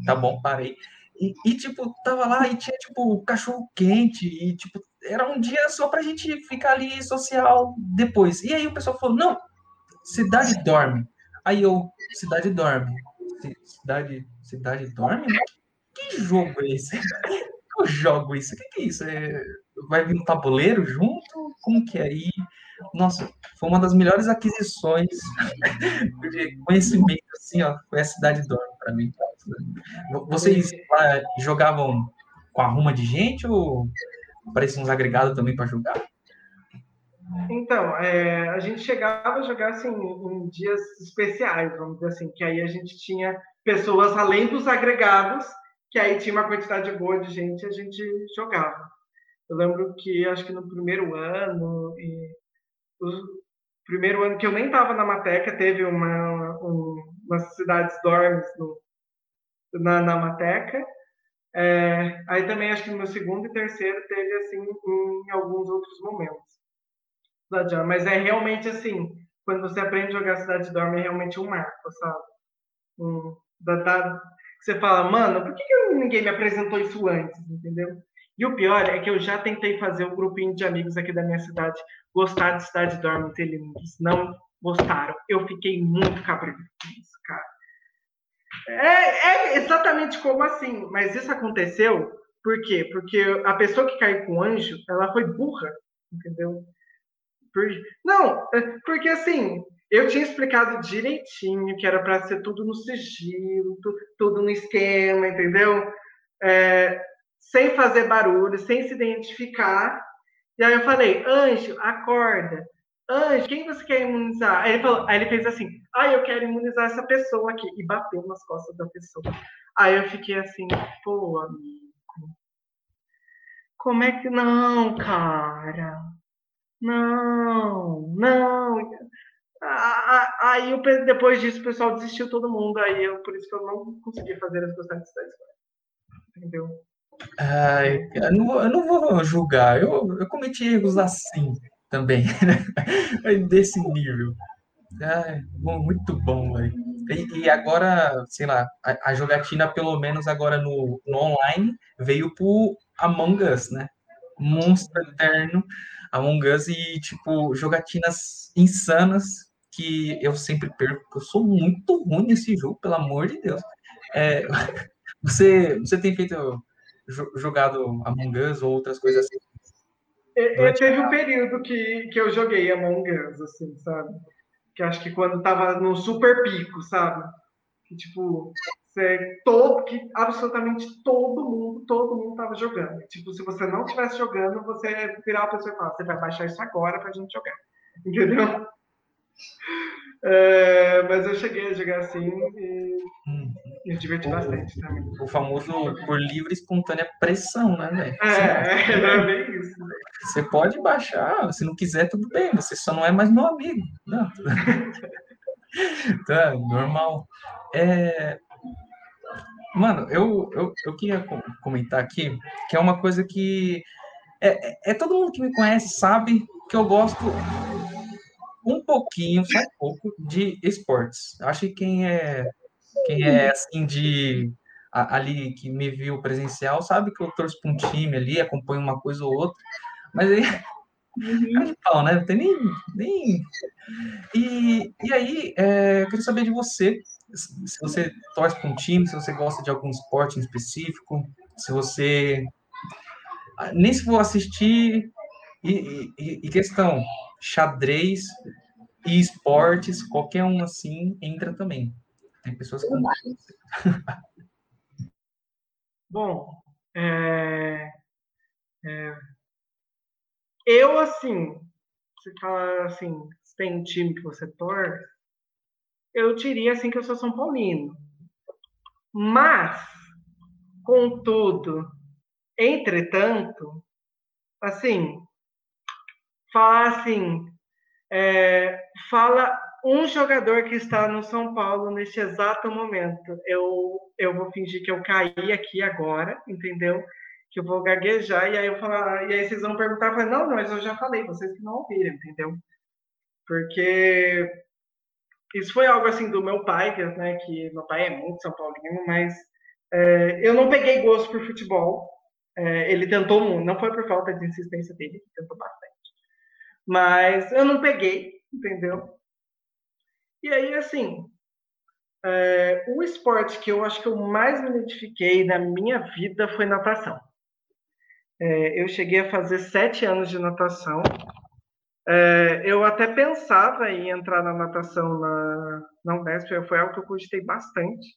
Tá bom, parei. E, e, tipo, tava lá e tinha, tipo, cachorro quente, e, tipo, era um dia só pra gente ficar ali social depois. E aí o pessoal falou, não, cidade dorme. Aí eu, cidade dorme. Cidade, cidade dorme? Que jogo é esse? Eu jogo isso. O que, que é isso? É, vai vir um tabuleiro junto? Como que é aí? Nossa, foi uma das melhores aquisições de conhecimento, assim, ó, foi a cidade dorme para mim. Vocês lá, jogavam com a ruma de gente ou pareciam uns agregados também para jogar? Então, é, a gente chegava a jogar assim em dias especiais, vamos dizer assim, que aí a gente tinha pessoas além dos agregados, que aí tinha uma quantidade boa de gente, a gente jogava. Eu lembro que acho que no primeiro ano e primeiro ano que eu nem estava na Mateca, teve uma, um, umas cidades dormes no, na, na Mateca. É, aí também acho que no meu segundo e terceiro teve assim em alguns outros momentos. Mas é realmente assim, quando você aprende a jogar Cidade Dorme, é realmente um marco, sabe? Um, da, da, você fala, mano, por que, que ninguém me apresentou isso antes, entendeu? E o pior é que eu já tentei fazer um grupinho de amigos aqui da minha cidade gostar de Cidade Dorme Telinhos. Não gostaram. Eu fiquei muito cabreiro com isso, cara. É, é, exatamente como assim, mas isso aconteceu por quê? Porque a pessoa que caiu com o anjo, ela foi burra, entendeu? Por, não, é, porque assim, eu tinha explicado direitinho que era para ser tudo no sigilo, tudo no esquema, entendeu? É, sem fazer barulho, sem se identificar. E aí eu falei, Anjo, acorda. Anjo, quem você quer imunizar? Aí ele, falou, aí ele fez assim, ah, eu quero imunizar essa pessoa aqui. E bateu nas costas da pessoa. Aí eu fiquei assim, pô, amigo. Como é que. Não, cara. Não, não. Aí depois disso o pessoal desistiu todo mundo. Aí eu, por isso que eu não consegui fazer as escola. Entendeu? Ai, eu, não vou, eu não vou julgar, eu, eu cometi erros assim também, né? desse nível. Ai, bom, muito bom, velho. E, e, agora, sei lá, a, a, jogatina, pelo menos agora no, no online, veio pro Among Us, né? Monstro Eterno, Among Us e, tipo, jogatinas insanas que eu sempre perco. Eu sou muito ruim nesse jogo, pelo amor de Deus. É, você, você tem feito jogado Among Us ou outras coisas assim? É, é, teve um período que, que eu joguei Among Us, assim, sabe? Que acho que quando tava no super pico, sabe? Que tipo, você, todo, que absolutamente todo mundo, todo mundo tava jogando. Tipo, se você não estivesse jogando, você virar a pessoa e falar, você vai baixar isso agora pra gente jogar. Entendeu? É, mas eu cheguei a jogar assim e Hum. Me diverti bastante também. O famoso por livre e espontânea pressão, né, velho? É, era bem isso. Você pode baixar, se não quiser, tudo bem, você só não é mais meu amigo. Não, tá, normal. É... Mano, eu, eu, eu queria co- comentar aqui que é uma coisa que é, é, é todo mundo que me conhece sabe que eu gosto um pouquinho, só um pouco, de esportes. Acho que quem é quem é assim de ali que me viu presencial sabe que eu torço para um time ali, acompanho uma coisa ou outra, mas aí cara de pau, né? Não tem nem, nem... E, e aí, é, eu queria saber de você, se se você torce para um time, se você gosta de algum esporte em específico, se você ah, nem se for assistir e, e- e questão xadrez e esportes, qualquer um assim entra também. Tem pessoas que Bom, é, é, eu assim, você fala assim, se tem um time que você torce, eu diria assim que eu sou São Paulino. Mas, contudo, entretanto, assim, falar assim, é, fala um jogador que está no São Paulo neste exato momento. Eu, eu vou fingir que eu caí aqui agora, entendeu? Que eu vou gaguejar e aí eu falar, e aí vocês vão perguntar, eu não, não, mas eu já falei, vocês que não ouviram, entendeu? Porque isso foi algo assim do meu pai, que, né, que meu pai é muito São Paulino, mas é, eu não peguei gosto por futebol. É, ele tentou muito, não foi por falta de insistência dele, ele tentou bastante. Mas eu não peguei, entendeu? E aí, assim, é, o esporte que eu acho que eu mais me identifiquei na minha vida foi natação. É, eu cheguei a fazer sete anos de natação. É, eu até pensava em entrar na natação na, na Unesp, foi algo que eu cogitei bastante.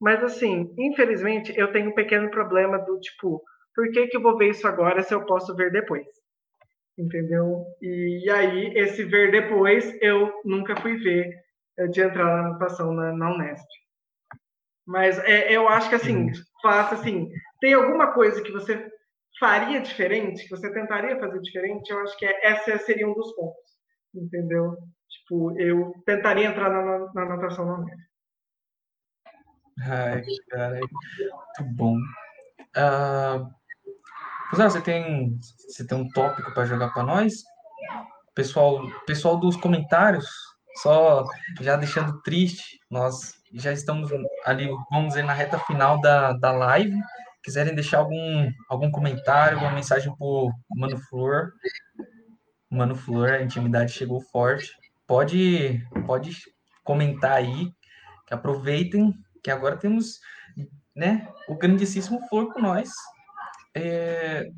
Mas, assim, infelizmente, eu tenho um pequeno problema do tipo, por que, que eu vou ver isso agora se eu posso ver depois? Entendeu? E aí, esse ver depois, eu nunca fui ver de entrar na natação na, na Unesp. Mas é, eu acho que, assim, faça assim, tem alguma coisa que você faria diferente, que você tentaria fazer diferente, eu acho que é, essa seria um dos pontos, entendeu? Tipo, eu tentaria entrar na, na natação na Unesp. Ai, cara, muito bom. Rosana, você tem, você tem um tópico para jogar para nós? Pessoal, pessoal dos comentários, só já deixando triste, nós já estamos ali, vamos dizer, na reta final da, da live. Quiserem deixar algum, algum comentário, alguma mensagem pro Mano Flor, Mano Flor, a intimidade chegou forte. Pode, pode comentar aí, que aproveitem, que agora temos, né, o grandíssimo Flor com nós. É...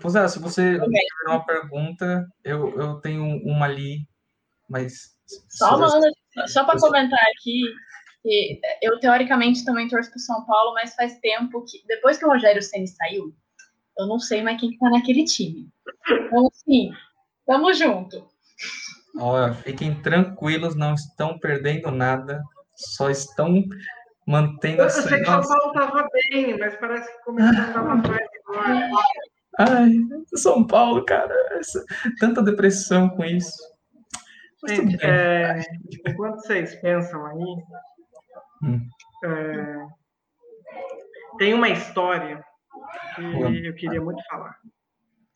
Fusá, se você tiver uma pergunta, eu, eu tenho uma ali, mas... Só, manda, só para comentar aqui, que eu teoricamente também torço para São Paulo, mas faz tempo que, depois que o Rogério Ceni saiu, eu não sei mais quem está naquele time. Então, sim, tamo junto. Olha, fiquem tranquilos, não estão perdendo nada, só estão mantendo Eu essa. sei que São Paulo estava bem, mas parece que começou a dar mais agora. Ai, São Paulo, cara, essa... tanta depressão com isso. É, enquanto vocês pensam aí, Hum. é, tem uma história que eu queria muito falar.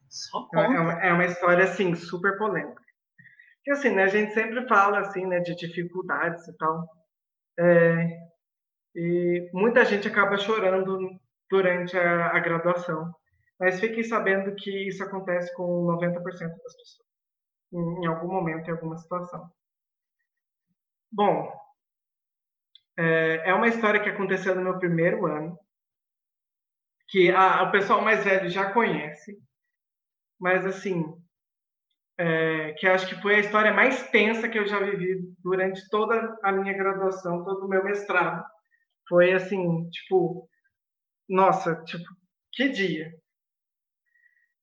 Só É uma, é uma história, assim, super polêmica. Porque, assim, né, a gente sempre fala, assim, né, de dificuldades e tal. É, e muita gente acaba chorando durante a, a graduação. Mas fiquem sabendo que isso acontece com 90% das pessoas. Em, algum momento, em alguma situação. Bom, é, é uma história que aconteceu no meu primeiro ano. Que a, o pessoal mais velho já conhece mas assim, é, que acho que foi a história mais tensa que eu já vivi durante toda a minha graduação, todo o meu mestrado. Foi assim, tipo, nossa, tipo, que dia.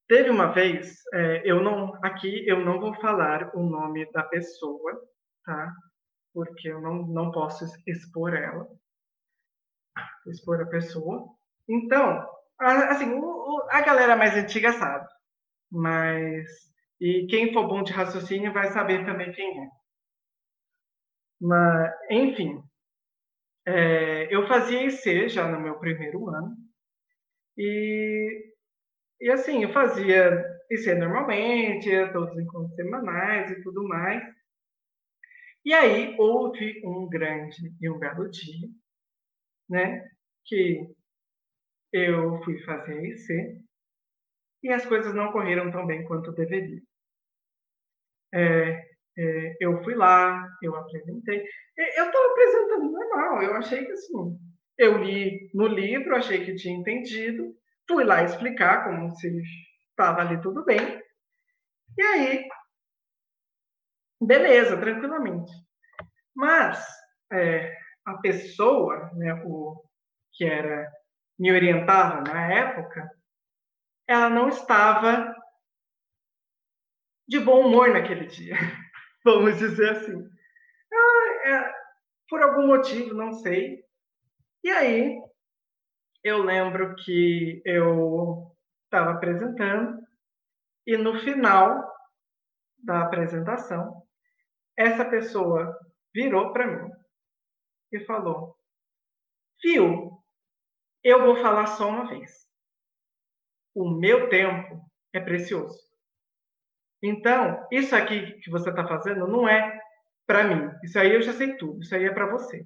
Teve uma vez, é, eu não, aqui eu não vou falar o nome da pessoa, tá? porque eu não, não posso expor ela, expor a pessoa. Então, assim, a galera mais antiga sabe, mas e quem for bom de raciocínio vai saber também quem é. Mas, enfim, é, eu fazia IC já no meu primeiro ano e, e assim, eu fazia IC normalmente, todos os encontros semanais e tudo mais. E aí houve um grande e um belo dia, né, que eu fui fazer IC e as coisas não correram tão bem quanto deveriam. É, é, eu fui lá, eu apresentei. Eu estava apresentando normal, eu achei que assim, eu li no livro, achei que tinha entendido, fui lá explicar como se estava ali tudo bem. E aí, beleza, tranquilamente. Mas é, a pessoa, né, o que era me orientava na época, ela não estava de bom humor naquele dia, vamos dizer assim. Ah, é, por algum motivo, não sei. E aí, eu lembro que eu estava apresentando e no final da apresentação, essa pessoa virou para mim e falou: Fio, eu vou falar só uma vez. O meu tempo é precioso. Então, isso aqui que você está fazendo não é para mim. Isso aí eu já sei tudo. Isso aí é para você.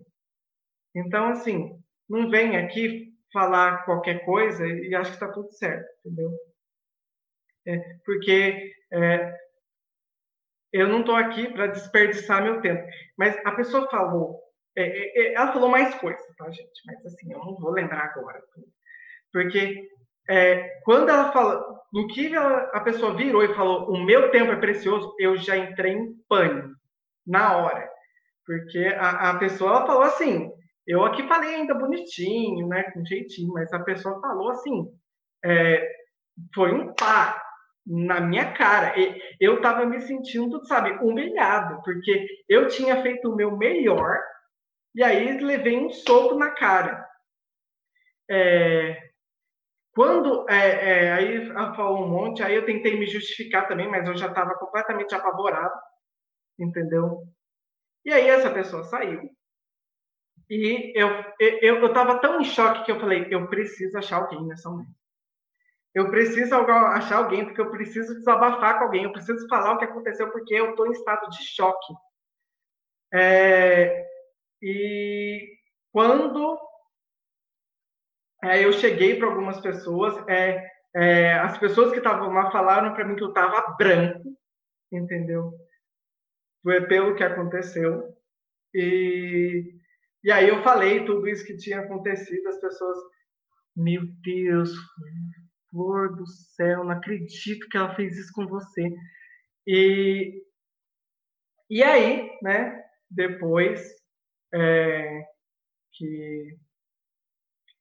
Então, assim, não vem aqui falar qualquer coisa e acho que está tudo certo, entendeu? É, porque é, eu não estou aqui para desperdiçar meu tempo. Mas a pessoa falou, é, é, é, ela falou mais coisas, tá, gente? Mas assim, eu não vou lembrar agora. Porque é, quando ela fala, no que ela, a pessoa virou e falou, o meu tempo é precioso, eu já entrei em pânico na hora. Porque a, a pessoa falou assim, eu aqui falei ainda bonitinho, né, com jeitinho, mas a pessoa falou assim, é, foi um pá na minha cara. Eu estava me sentindo, sabe, humilhado, porque eu tinha feito o meu melhor e aí levei um soco na cara. É, quando é, é, aí falou um monte, aí eu tentei me justificar também, mas eu já estava completamente apavorado, entendeu? E aí essa pessoa saiu. E eu eu estava tão em choque que eu falei, eu preciso achar alguém nessa momento. Eu preciso achar alguém, porque eu preciso desabafar com alguém, eu preciso falar o que aconteceu, porque eu estou em estado de choque. É, e quando é, eu cheguei para algumas pessoas, é, é, as pessoas que estavam lá falaram para mim que eu estava branco, entendeu? Foi pelo que aconteceu. E, e aí eu falei tudo isso que tinha acontecido, as pessoas, meu Deus, flor do céu, não acredito que ela fez isso com você. E, e aí, né, depois é, que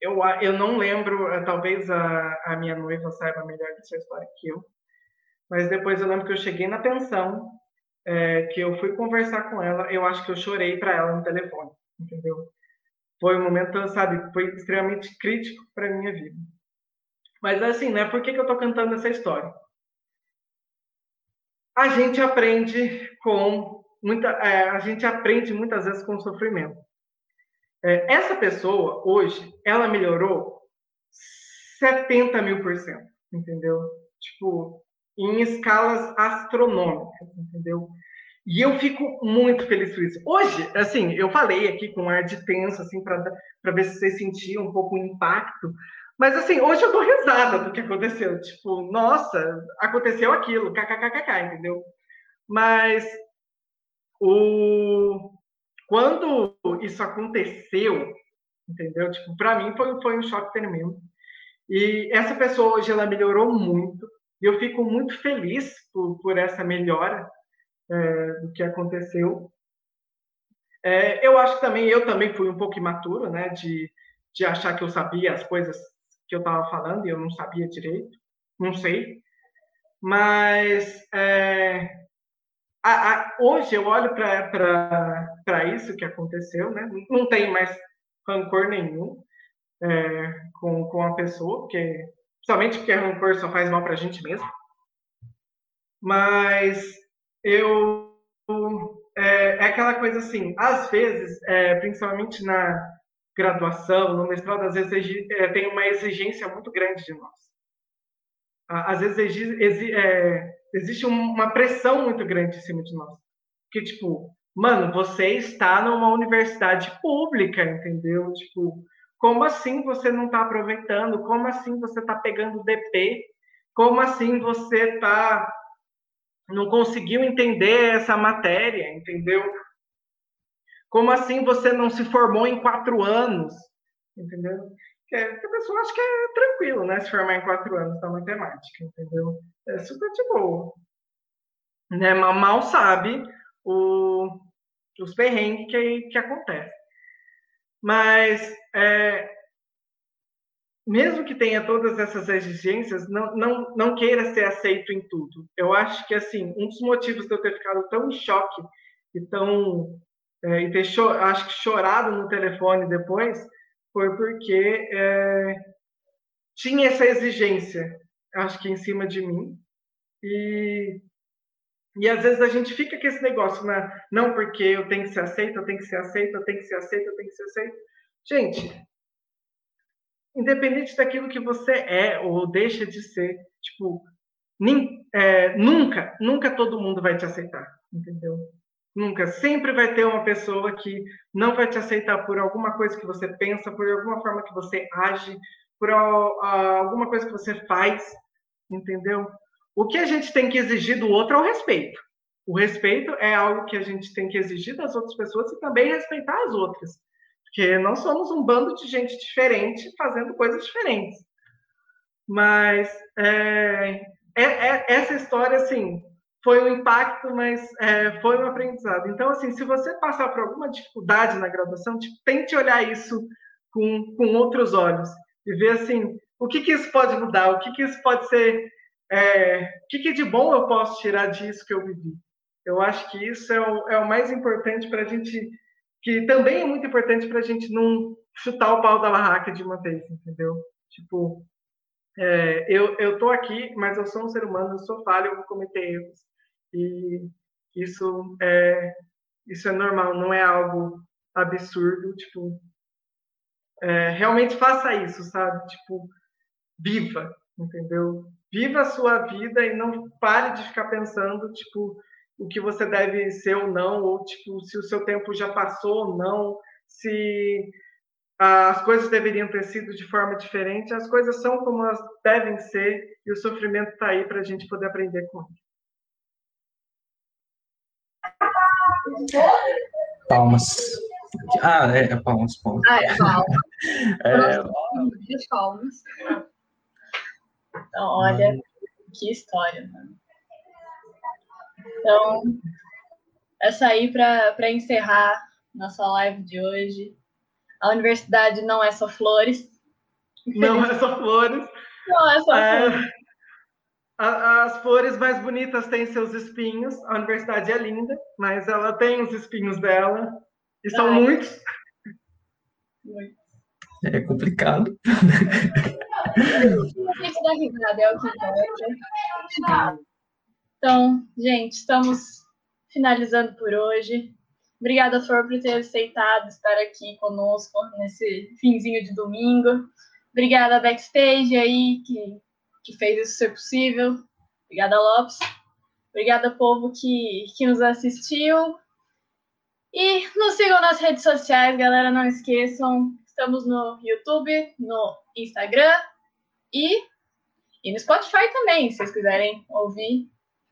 eu, eu não lembro, eh, talvez a, a minha noiva saiba melhor dessa história que eu, mas depois eu lembro que eu cheguei na pensão, é, que eu fui conversar com ela, eu acho que eu chorei para ela no telefone, entendeu? Foi um momento, sabe, foi extremamente crítico para minha vida. Mas assim, né? Por que, que eu estou cantando essa história? A gente aprende com muita, é, a gente aprende muitas vezes com sofrimento. É, essa pessoa, hoje, ela melhorou 70 mil por cento, entendeu? Tipo, em escalas astronômicas, entendeu? E eu fico muito feliz por isso. Hoje, assim, eu falei aqui com um ar de tenso, assim, para ver se vocês sentiam um pouco o impacto. Mas, assim, hoje eu dou risada do que aconteceu. Tipo, nossa, aconteceu aquilo, kkkk, entendeu? Mas o, quando isso aconteceu, entendeu? Tipo, para mim foi, foi um choque tremendo. E essa pessoa hoje ela melhorou muito. E eu fico muito feliz por, por essa melhora é, do que aconteceu. É, eu acho que também eu também fui um pouco imaturo, né? De, de achar que eu sabia as coisas que eu estava falando e eu não sabia direito. Não sei. Mas é, a, a, hoje eu olho para isso que aconteceu, né? Não tem mais rancor nenhum é, com, com a pessoa, porque, somente porque rancor só faz mal para a gente mesmo. Mas eu. É, é, aquela coisa assim, às vezes, é, principalmente na graduação, no mestrado, às vezes é, tem uma exigência muito grande de nós. Às vezes exige, é, existe uma pressão muito grande em cima de nós. Que, tipo, mano, você está numa universidade pública, entendeu? Tipo, como assim você não está aproveitando? Como assim você está pegando DP? Como assim você tá não conseguiu entender essa matéria, entendeu? Como assim você não se formou em quatro anos, entendeu? Que a pessoa acha que é tranquilo, né? Se formar em quatro anos na matemática, entendeu? É super de boa. Né? Mal sabe o, os perrengues que, que acontecem. Mas, é, mesmo que tenha todas essas exigências, não, não, não queira ser aceito em tudo. Eu acho que, assim, um dos motivos de eu ter ficado tão em choque e tão... É, e ter, acho que chorado no telefone depois, foi porque é, tinha essa exigência, acho que em cima de mim. E, e às vezes a gente fica com esse negócio, né? não porque eu tenho que ser aceito, eu tenho que ser aceito, eu tenho que ser aceito, eu tenho que ser aceito. Gente, independente daquilo que você é ou deixa de ser, tipo, nem, é, nunca, nunca todo mundo vai te aceitar, entendeu? Nunca. Sempre vai ter uma pessoa que não vai te aceitar por alguma coisa que você pensa, por alguma forma que você age, por alguma coisa que você faz, entendeu? O que a gente tem que exigir do outro é o respeito. O respeito é algo que a gente tem que exigir das outras pessoas e também respeitar as outras. Porque nós somos um bando de gente diferente fazendo coisas diferentes. Mas é, é, é, essa história, assim, foi um impacto, mas é, foi um aprendizado. Então, assim, se você passar por alguma dificuldade na graduação, tente olhar isso com, com outros olhos e ver, assim, o que, que isso pode mudar, o que, que isso pode ser, é, o que, que de bom eu posso tirar disso que eu vivi. Eu acho que isso é o, é o mais importante para a gente, que também é muito importante para a gente não chutar o pau da barraca de uma vez, entendeu? Tipo, é, eu, eu tô aqui, mas eu sou um ser humano, eu sou falho, eu vou cometer erros. E isso é, isso é normal, não é algo absurdo, tipo, é, realmente faça isso, sabe? Tipo, viva, entendeu? Viva a sua vida e não pare de ficar pensando, tipo, o que você deve ser ou não, ou, tipo, se o seu tempo já passou ou não, se as coisas deveriam ter sido de forma diferente, as coisas são como elas devem ser e o sofrimento está aí para a gente poder aprender com ele. Palmas. Ah, é, é palmas, palmas. Ah, é palmas. é, palmas. Então, olha, que história, mano. Então, essa aí para encerrar nossa live de hoje. A universidade não é só flores. Não é só flores. Não é só é... flores. As flores mais bonitas têm seus espinhos. A universidade é linda, mas ela tem os espinhos dela. E são Ai. muitos. É complicado. Então, gente, estamos finalizando por hoje. Obrigada, Flor, por ter aceitado estar aqui conosco nesse finzinho de domingo. Obrigada, Backstage aí, que que fez isso ser possível. Obrigada, Lopes. Obrigada, povo que, que nos assistiu. E nos sigam nas redes sociais, galera. Não esqueçam, estamos no YouTube, no Instagram e, e no Spotify também, se vocês quiserem ouvir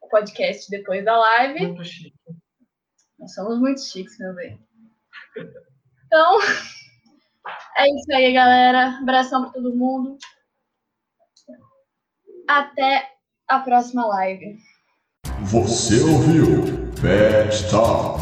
podcast depois da live. Muito chique. Nós somos muito chiques, meu bem. Então, é isso aí, galera. Abração para todo mundo. Até a próxima live. Você ouviu Pet Talk.